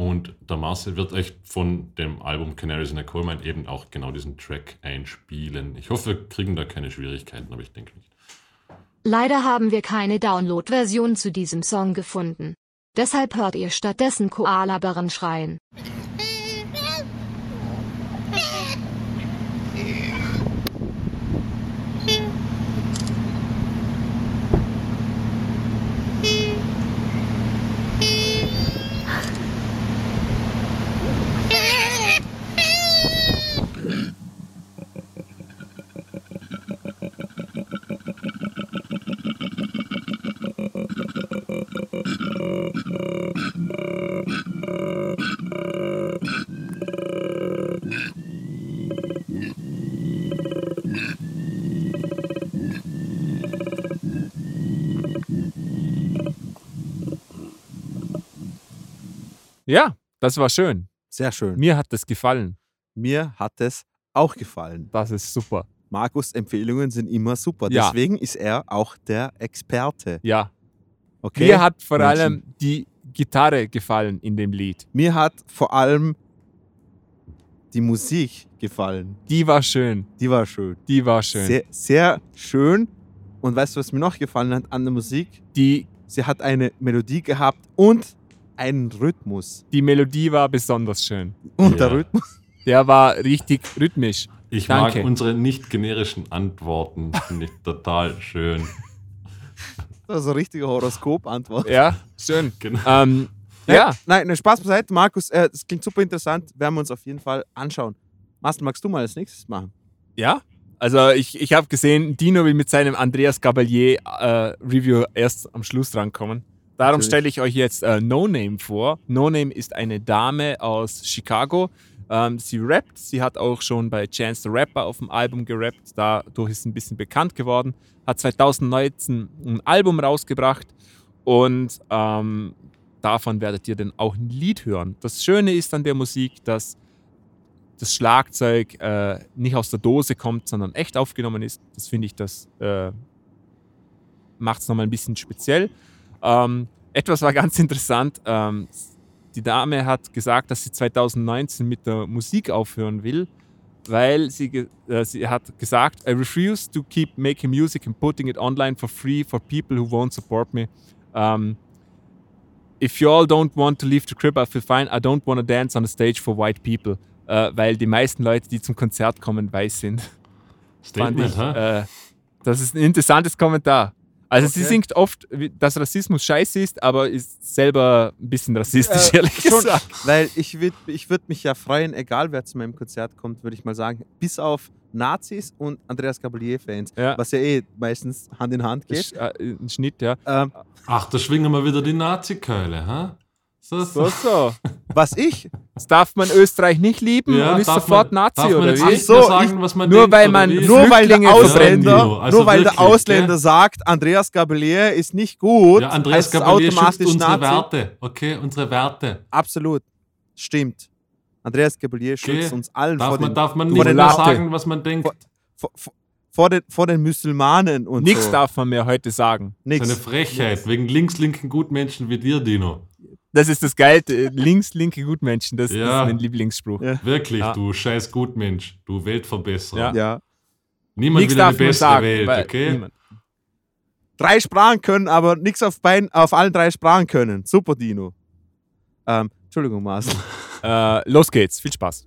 Und der Marcel wird euch von dem Album Canaries in a Coal Mine eben auch genau diesen Track einspielen. Ich hoffe, wir kriegen da keine Schwierigkeiten, aber ich denke nicht. Leider haben wir keine Download-Version zu diesem Song gefunden. Deshalb hört ihr stattdessen Koalabären schreien. Ja, das war schön. Sehr schön. Mir hat das gefallen. Mir hat es auch gefallen. Das ist super. Markus' Empfehlungen sind immer super. Ja. Deswegen ist er auch der Experte. Ja. Okay? Mir hat vor Menschen. allem die Gitarre gefallen in dem Lied. Mir hat vor allem die Musik gefallen. Die war schön. Die war schön. Die war schön. Sehr, sehr schön. Und weißt du, was mir noch gefallen hat an der Musik? die, Sie hat eine Melodie gehabt und einen Rhythmus. die Melodie war besonders schön. Und Ja. der Rhythmus. Der war richtig rhythmisch. Ich Danke. mag unsere nicht generischen Antworten. Finde ich total schön. Das ist eine richtige Horoskop-Antwort. Ja, schön. Genau. Ähm, Nein, ja, Nein, ne, Spaß beiseite. Markus, äh, das klingt super interessant. Werden wir uns auf jeden Fall anschauen. Marcel, magst du mal als nächstes machen? ja. Also ich, ich habe gesehen, Dino will mit seinem Andreas Gabalier äh, Review erst am Schluss drankommen. Darum stelle ich euch jetzt äh, No Name vor. No Name ist eine Dame aus Chicago. Ähm, sie rappt. Sie hat auch schon bei Chance the Rapper auf dem Album gerappt. Dadurch ist sie ein bisschen bekannt geworden. Hat 2019 ein Album rausgebracht und ähm, davon werdet ihr dann auch ein Lied hören. Das Schöne ist an der Musik, dass das Schlagzeug äh, nicht aus der Dose kommt, sondern echt aufgenommen ist. Das finde ich, das äh, macht es nochmal ein bisschen speziell. Ähm, etwas war [LAUGHS] ganz interessant. Ähm, die Dame hat gesagt, dass sie 2019 mit der Musik aufhören will, weil sie, äh, sie hat gesagt, I refuse to keep making music and putting it online for free for people who won't support me. Um, if you all don't want to leave the crib, I feel fine. I don't want to dance on the stage for white people. Äh, weil die meisten Leute, die zum Konzert kommen, weiß sind. Fand Statement, ich äh, Das ist ein interessantes Kommentar. Also sie Okay. singt oft, wie- dass Rassismus scheiße ist, aber ist selber ein bisschen rassistisch, Äh, ehrlich schon, gesagt. Weil ich würde ich würd mich ja freuen, egal wer zu meinem Konzert kommt, würde ich mal sagen, bis auf Nazis und Andreas Gabalier-Fans, Ja. was ja eh meistens Hand in Hand geht. Sch- äh, Ein Schnitt, ja. Ähm, Ach, da schwingen wir wieder die Nazi-Keule, ha? So, So, so. was ich, Das darf man Österreich nicht lieben Ja, und ist sofort man, Nazi, darf man oder wie? So, ich- sagen, was man nur denkt, weil man- nur weil der Ausländer, verbrennen. Also nur weil der wirklich, Ausländer gell? sagt, Andreas Gabalier ist nicht gut, Ja, Andreas heißt es Gabalier schützt automatisch unsere Nazi. Werte, okay? Unsere Werte. Absolut. Stimmt. Andreas Gabalier schützt Okay. uns allen vor Darf man, den, darf man vor nicht den mehr Latte. sagen, was man denkt. vor, vor, vor, den, vor den Musulmanen und Nichts so. darf man mehr heute sagen. Nix. Seine Frechheit, wegen links-linken Gutmenschen wie dir, Dino. Das ist das Geile. Links, linke Gutmenschen, das Ja. ist mein Lieblingsspruch. Ja. Wirklich, Ja. du scheiß Gutmensch, du Weltverbesserer. Ja. Ja. Niemand Nichts will eine bessere sagen. Welt, okay? niemand. Drei Sprachen können, aber nichts auf, beiden- auf allen drei Sprachen können. Super, Dino. Ähm, Entschuldigung, Marcel. [LAUGHS] Äh, los geht's. Viel Spaß.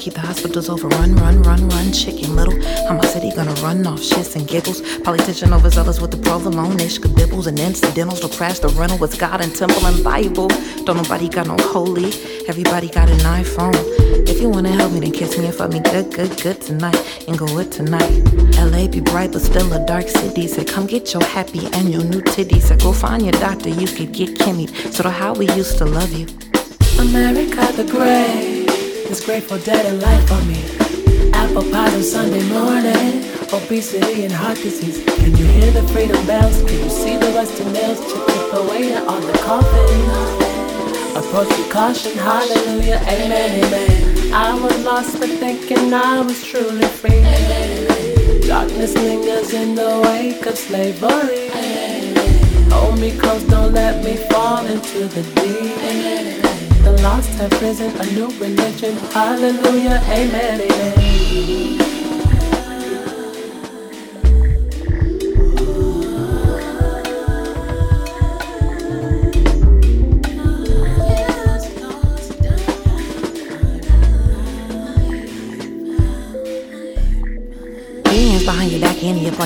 Keep the hospitals over. Run, run, run, run, chicken little. How my city gonna run off shits and giggles? Politician overzealous with the provolone ish, kabibbles and incidentals. To crash the rental with God and temple and Bible. Don't nobody got no holy. Everybody got an iPhone. If you wanna help me, then kiss me and fuck me good, good, good tonight. And go with tonight. LA be bright, but still a dark city. Say, come get your happy and your new titties. Say, go find your doctor, you could get Kimmy. So the how we used to love you. America the Great is grateful dead and life for me. Apple pies on Sunday morning, obesity and heart disease. Can you hear the freedom bells? Can you see the rusty nails? Chip chip away on the coffin. Approach with caution, hallelujah, amen, amen. I was lost but thinking I was truly free. Darkness lingers in the wake of slavery. Hold me close, don't let me fall into the deep. The lost have risen, a new religion. Hallelujah, amen, amen.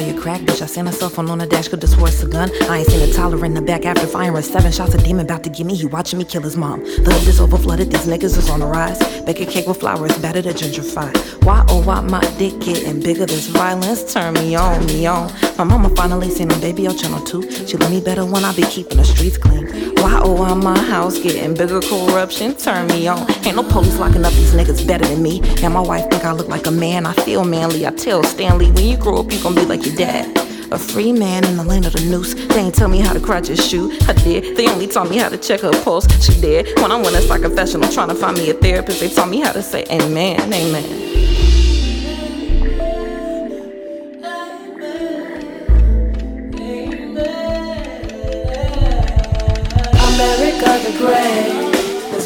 Your back, handy up all your crack, bitch. I seen cell phone on the dash, could've swore a gun. I ain't seen a toddler in the back after firing seven shots. A demon about to get me, he watching me kill his mom. The hood is over flooded, these niggas is on the rise. Bake a cake with flowers, better to gentrify. Why oh why my dick getting bigger? This violence turn me on, me on. My mama finally seen a baby on channel two. She love me better when I be keeping the streets clean. Why oh why my house getting bigger? Corruption turn me on. Ain't no police locking up these niggas better than me. And my wife think I look like a man. I feel manly. I tell Stanley when you grow up you gon' be like your dad. A free man in the land of the noose. They ain't tell me how to cry, just shoe. I did. They only taught me how to check her pulse. She did. When I went a professional trying to find me a therapist, they taught me how to say amen, amen.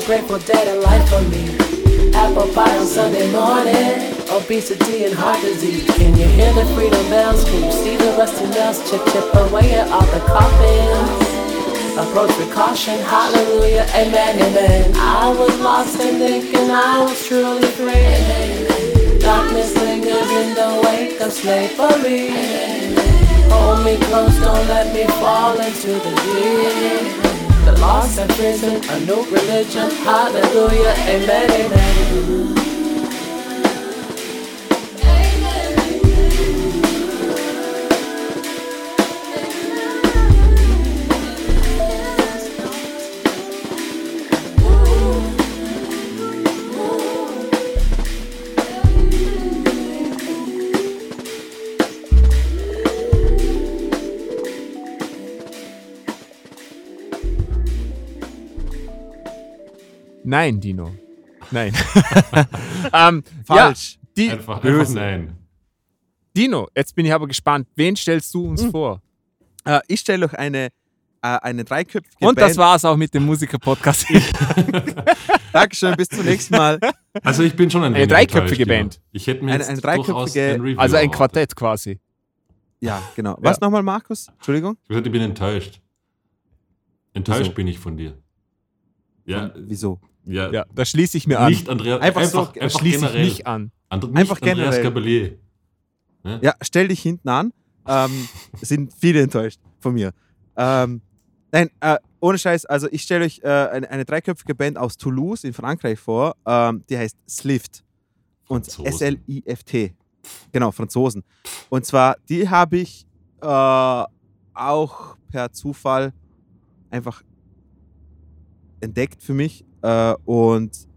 Grateful dead and life for me. Apple pie on Sunday morning, obesity and heart disease. Can you hear the freedom bells? Can you see the rusty nails? Chip chip away at all the coffins. Approach with caution, hallelujah, amen, amen. I was lost and thinking I was truly free. Darkness lingers in the wake of slavery. Hold me close, don't let me fall into the deep. The lost and risen, a new religion, hallelujah, amen, amen. Nein, Dino. Nein. [LAUGHS] ähm, Falsch. Ja, die, Einfach, einfach Böse. nein. Dino, jetzt bin ich aber gespannt. Wen stellst du Hm. uns vor? Äh, ich stelle euch eine, äh, eine dreiköpfige Und das Band. war's auch mit dem Musiker-Podcast. [LAUGHS] Dankeschön, bis zum nächsten Mal. Also ich bin schon ein Eine dreiköpfige ja. Band. Ich hätte mir Eine- eine durchaus dreiköpfige- ein also ein erwartet. Quartett quasi. Ja, genau. Was Ja. nochmal, Markus? Entschuldigung? Ich, gesagt, ich bin enttäuscht. Enttäuscht Wieso? bin ich von dir. Ja, Wieso? Ja, Ja, da schließe ich mir an. nicht Andrea, Einfach einfach, einfach schließe ich generell. mich an. And, nicht Einfach Andreas generell. Gabalier. Ja, stell dich hinten an. Ähm, es [LAUGHS] sind viele enttäuscht von mir. Ähm, nein, äh, ohne Scheiß, also ich stelle euch äh, eine, eine dreiköpfige Band aus Toulouse in Frankreich vor, ähm, die heißt Slift. Und. S-L-I-F-T. Genau, Franzosen. Und zwar, die habe ich äh, auch per Zufall einfach entdeckt für mich äh, und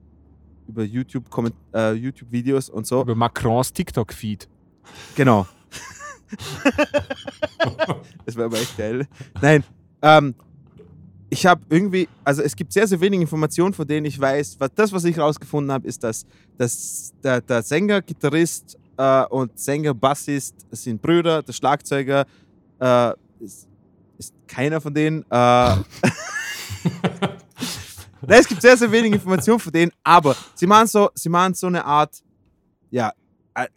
über YouTube, Komment- äh, YouTube-Videos und so. Über Macrons TikTok-Feed. Genau. [LAUGHS] das wäre aber echt geil. Nein, ähm, ich habe irgendwie, also es gibt sehr, sehr wenige Informationen, von denen ich weiß. Was, das, was ich rausgefunden habe, ist, dass, dass der, der Sänger, Gitarrist äh, und Sänger, Bassist sind Brüder. Der Schlagzeuger äh, ist, ist keiner von denen. Äh, [LAUGHS] Nein, es gibt sehr, sehr wenige Informationen von denen, aber sie machen so, sie machen so eine Art, ja, äh,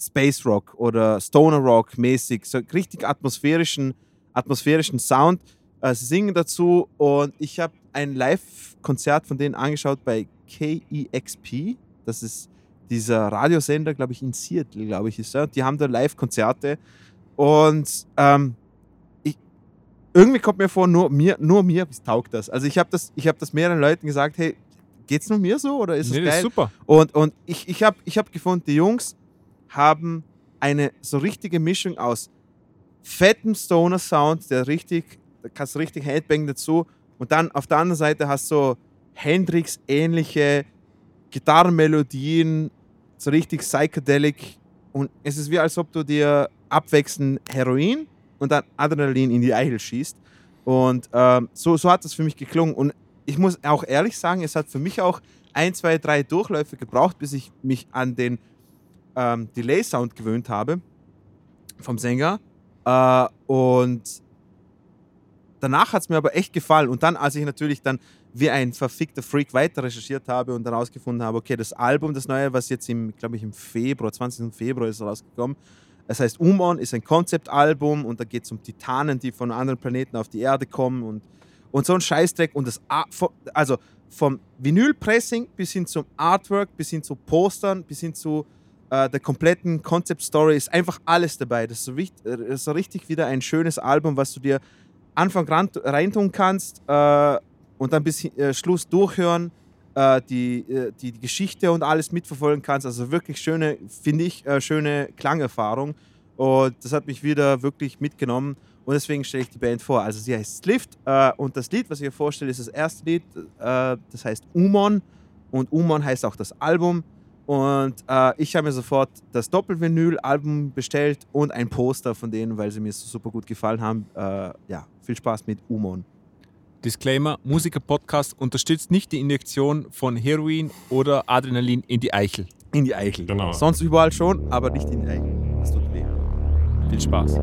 Space Rock oder Stoner Rock mäßig, so richtig atmosphärischen, atmosphärischen Sound. Äh, sie singen dazu und ich habe ein Live-Konzert von denen angeschaut bei KEXP. Das ist dieser Radiosender, glaube ich, in Seattle, glaube ich, ist er. Die haben da Live-Konzerte und ähm, irgendwie kommt mir vor, nur mir, nur mir taugt das. Also ich habe das, ich hab das mehreren Leuten gesagt, hey, geht's nur mir so oder ist es Nee, das geil? ist super. Und, und ich, ich habe ich hab gefunden, die Jungs haben eine so richtige Mischung aus fettem Stoner-Sound, der richtig, da kannst du richtig Headbang dazu. Und dann auf der anderen Seite hast du so Hendrix-ähnliche Gitarrenmelodien, so richtig psychedelic. Und es ist wie, als ob du dir abwechselnd Heroin und dann Adrenalin in die Eichel schießt. Und ähm, so, so hat das für mich geklungen. Und ich muss auch ehrlich sagen, es hat für mich auch ein, zwei, drei Durchläufe gebraucht, bis ich mich an den ähm, Delay-Sound gewöhnt habe vom Sänger. Äh, und danach hat es mir aber echt gefallen. Und dann, als ich natürlich dann wie ein verfickter Freak weiter recherchiert habe und dann rausgefunden habe, okay, das Album, das neue, was jetzt glaube ich, im Februar, 20. Februar ist rausgekommen, es heißt Umon, ist ein Konzeptalbum und da geht es um Titanen, die von anderen Planeten auf die Erde kommen und, und so ein Scheißdreck. Und das, also vom Vinylpressing bis hin zum Artwork, bis hin zu Postern, bis hin zu äh, der kompletten Concept Story ist einfach alles dabei. Das ist, so wichtig, äh, das ist so richtig wieder ein schönes Album, was du dir Anfang reintun kannst äh, und dann bis äh, Schluss durchhören, äh, die, äh, die, die Geschichte und alles mitverfolgen kannst. Also wirklich schöne, finde ich, äh, schöne Klangerfahrung. Und das hat mich wieder wirklich mitgenommen. Und deswegen stelle ich die Band vor. Also sie heißt Slift äh, und das Lied, was ich hier vorstelle, ist das erste Lied. Das heißt Umon und Umon heißt auch das Album. Und äh, ich habe mir sofort das Doppelvinyl-Album bestellt und ein Poster von denen, weil sie mir so super gut gefallen haben. Äh, ja, viel Spaß mit Umon. Disclaimer: Musiker-Podcast unterstützt nicht die Injektion von Heroin oder Adrenalin in die Eichel. In die Eichel. Genau. Sonst überall schon, aber nicht in die Eichel. Das tut weh. Viel Spaß.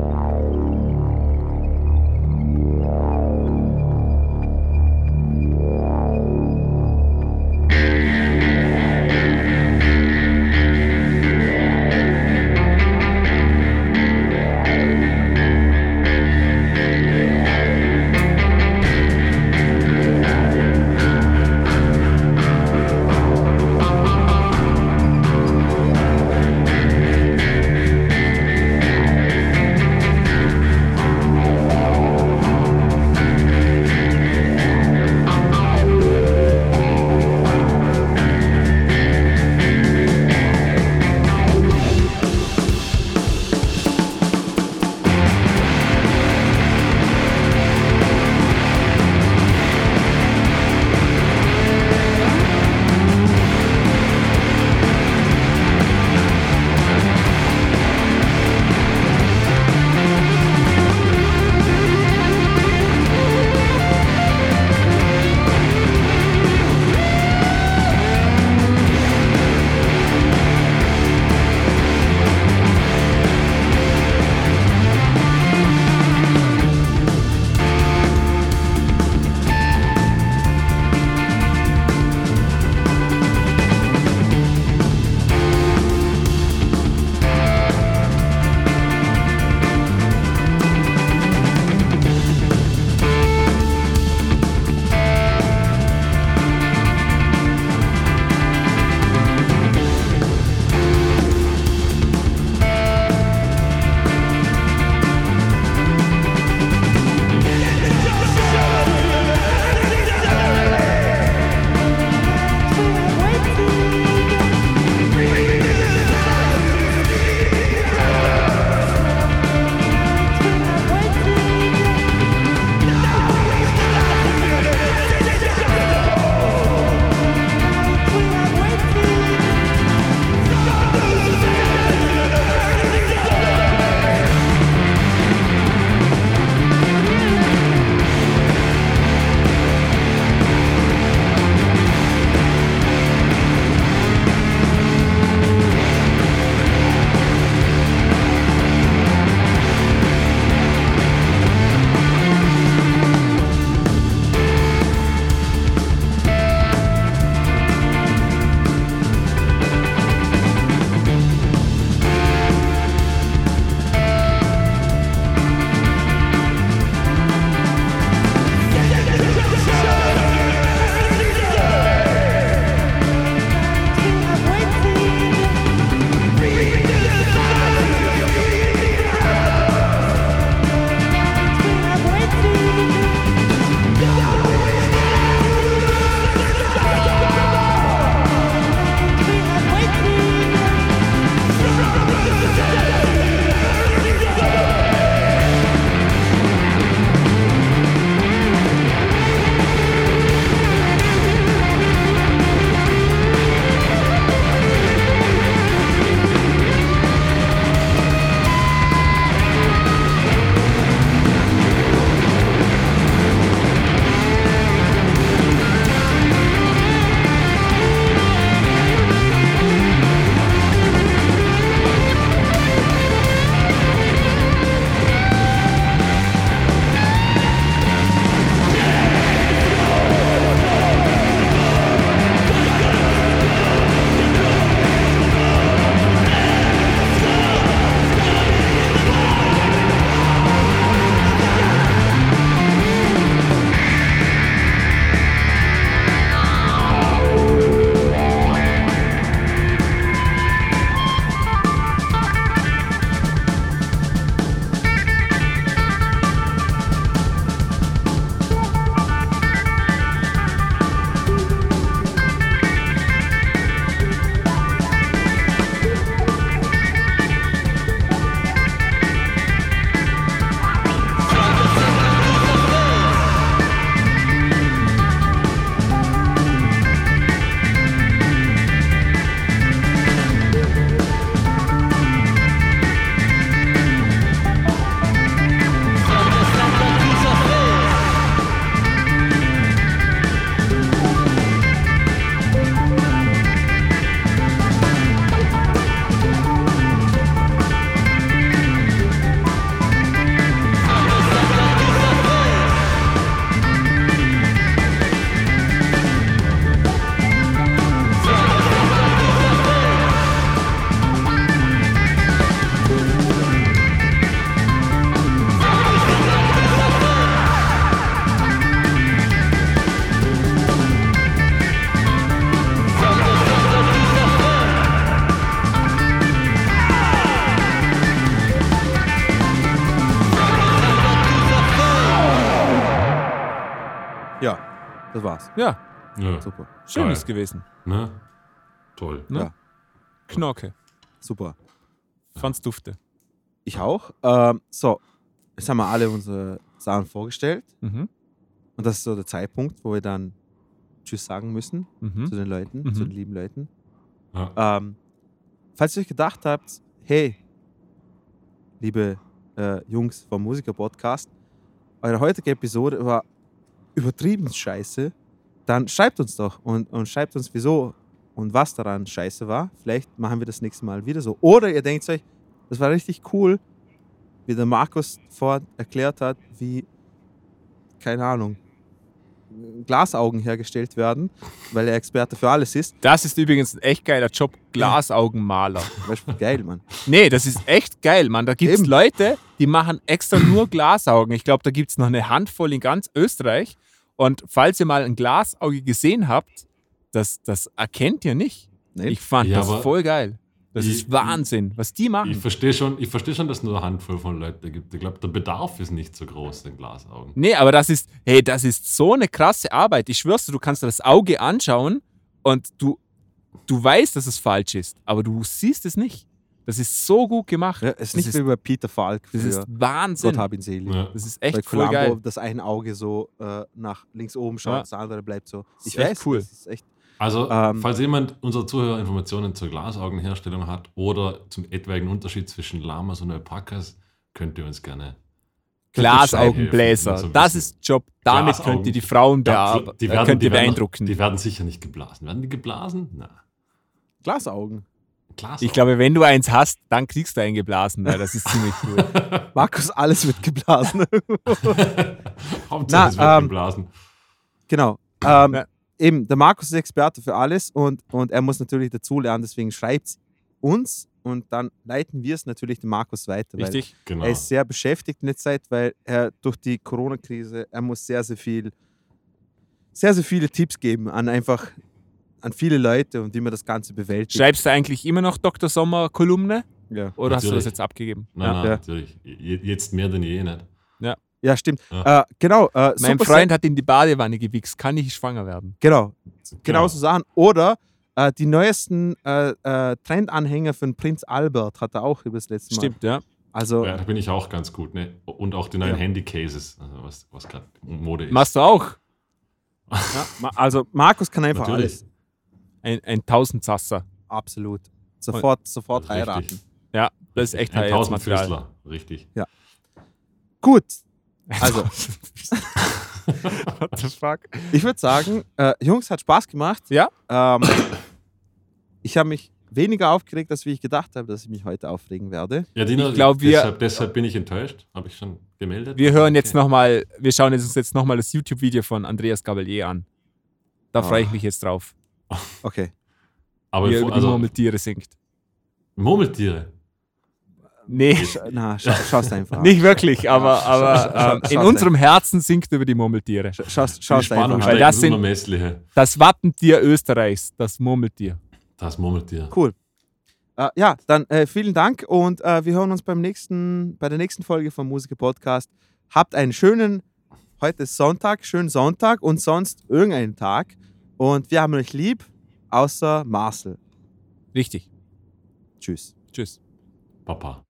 Ja. Super. schön Geil. ist gewesen. Ne? Toll. Ne? Ja. Knorke. Super. Fand's dufte. Ich auch. Ähm, so, jetzt haben wir alle unsere Sachen vorgestellt. Mhm. Und das ist so der Zeitpunkt, wo wir dann Tschüss sagen müssen Mhm. zu den Leuten, Mhm. zu den lieben Leuten. Ja. Ähm, falls ihr euch gedacht habt, hey, liebe äh, Jungs vom Musiker-Podcast, eure heutige Episode war übertrieben scheiße, dann schreibt uns doch und, und schreibt uns, wieso und was daran scheiße war. Vielleicht machen wir das nächste Mal wieder so. Oder ihr denkt euch, das war richtig cool, wie der Markus vor erklärt hat, wie, keine Ahnung, Glasaugen hergestellt werden, weil er Experte für alles ist. Das ist übrigens ein echt geiler Job, Glasaugenmaler. Beispiel geil, Mann. Nee, das ist echt geil, Mann. Da gibt es. Leute, die machen extra nur Glasaugen. Ich glaube, da gibt es noch eine Handvoll in ganz Österreich. Und falls ihr mal ein Glasauge gesehen habt, das, das erkennt ihr nicht. Nee. Ich fand Ja, das voll geil. Das ich- ist Wahnsinn, was die machen. Ich verstehe schon, ich versteh schon, dass es nur eine Handvoll von Leuten gibt. Ich glaube, der Bedarf ist nicht so groß, den Glasaugen. Nee, aber das ist, hey, das ist so eine krasse Arbeit. Ich schwör's dir, du kannst dir das Auge anschauen und du, du weißt, dass es falsch ist, aber du siehst es nicht. Das ist so gut gemacht. Ja, es ist nicht ist, wie bei Peter Falk das für ist Gott Wahnsinn. hab ihn selig. Ja. Das ist Bei echt voll Columbo, geil. das ein Auge so äh, nach links oben schaut, Ja. das andere bleibt so. ist Ich echt weiß, cool. Das ist echt, Also, Ähm, falls jemand unserer Zuhörer Informationen zur Glasaugenherstellung hat oder zum etwaigen Unterschied zwischen Lamas und Alpakas, könnt ihr uns gerne. Glasaugenbläser. so Das ist Job. Damit könnt ihr die Frauen Ja, bear- die werden, könnt ihr die, werden, beeindrucken. die werden sicher nicht geblasen. Werden die geblasen? Na. Glasaugen. Glasaugen. ich glaube, wenn du eins hast, dann kriegst du einen geblasen, weil das ist ziemlich cool. [LAUGHS] Markus, alles wird geblasen. [LAUGHS] Hauptsache, Na, es wird ähm, geblasen. genau. Ähm, Ja. Eben, der Markus ist Experte für alles und, und er muss natürlich dazulernen, deswegen schreibt es uns und dann leiten wir es natürlich dem Markus weiter. Weil Richtig? Genau. Er ist sehr beschäftigt in der Zeit, weil er durch die Corona-Krise, er muss sehr, sehr viel, sehr, sehr viele Tipps geben an einfach an viele Leute und wie man das Ganze bewältigt. Schreibst du eigentlich immer noch Dr. Sommer Kolumne Ja. oder hast du das Natürlich. jetzt abgegeben? Nein, nein, Ja. natürlich. Je- Jetzt mehr denn je nicht. ja, stimmt. Ja. Äh, genau. Äh, Mein super Freund hat in die Badewanne gewichst. Kann ich schwanger werden? Genau, genau Genau. so Sachen. Oder äh, die neuesten äh, äh, Trendanhänger von Prinz Albert hat er auch über das letzte Mal. Stimmt, ja. Also, Ja, da bin ich auch ganz gut. Ne? Und auch die neuen Ja. Handy-Cases, also was, was gerade Mode ist. Machst du auch? [LAUGHS] ja, also Markus kann einfach Natürlich. alles. Ein, ein Tausendsasser. Absolut. Sofort, sofort Richtig. heiraten. Ja, das ist echt Ein. Tausendfüßler, richtig. Gut. Also, [LAUGHS] What the fuck? ich würde sagen, äh, Jungs, hat Spaß gemacht. Ja. Ähm, ich habe mich weniger aufgeregt, als wie ich gedacht habe, dass ich mich heute aufregen werde. Ja, Dino, Ich glaub, wir- deshalb, deshalb bin ich enttäuscht. Habe ich schon gemeldet. Wir hören jetzt Okay. nochmal, wir schauen uns jetzt nochmal das YouTube-Video von Andreas Gabalier an. Da freue ich Ah. mich jetzt drauf, Okay. Aber wie er bevor- über die also, Murmeltiere singt. Murmeltiere. Nee, Sch- Na, scha [LAUGHS] schaust einfach. an. nicht wirklich, aber, aber ähm, schau- in unserem Herzen singt er über die Murmeltiere. Sch- Schaust, Die schaust einfach. Weil das sind- unermessliche. Das Wappentier Österreichs, das Murmeltier. Das Murmeltier. Cool. Äh, ja, dann äh, vielen Dank und äh, wir hören uns beim nächsten, bei der nächsten Folge vom Musiker Podcast. Habt einen schönen, heute ist Sonntag, schönen Sonntag und sonst irgendeinen Tag. Und wir haben euch lieb, außer Marcel. Richtig. Tschüss. Tschüss. Papa.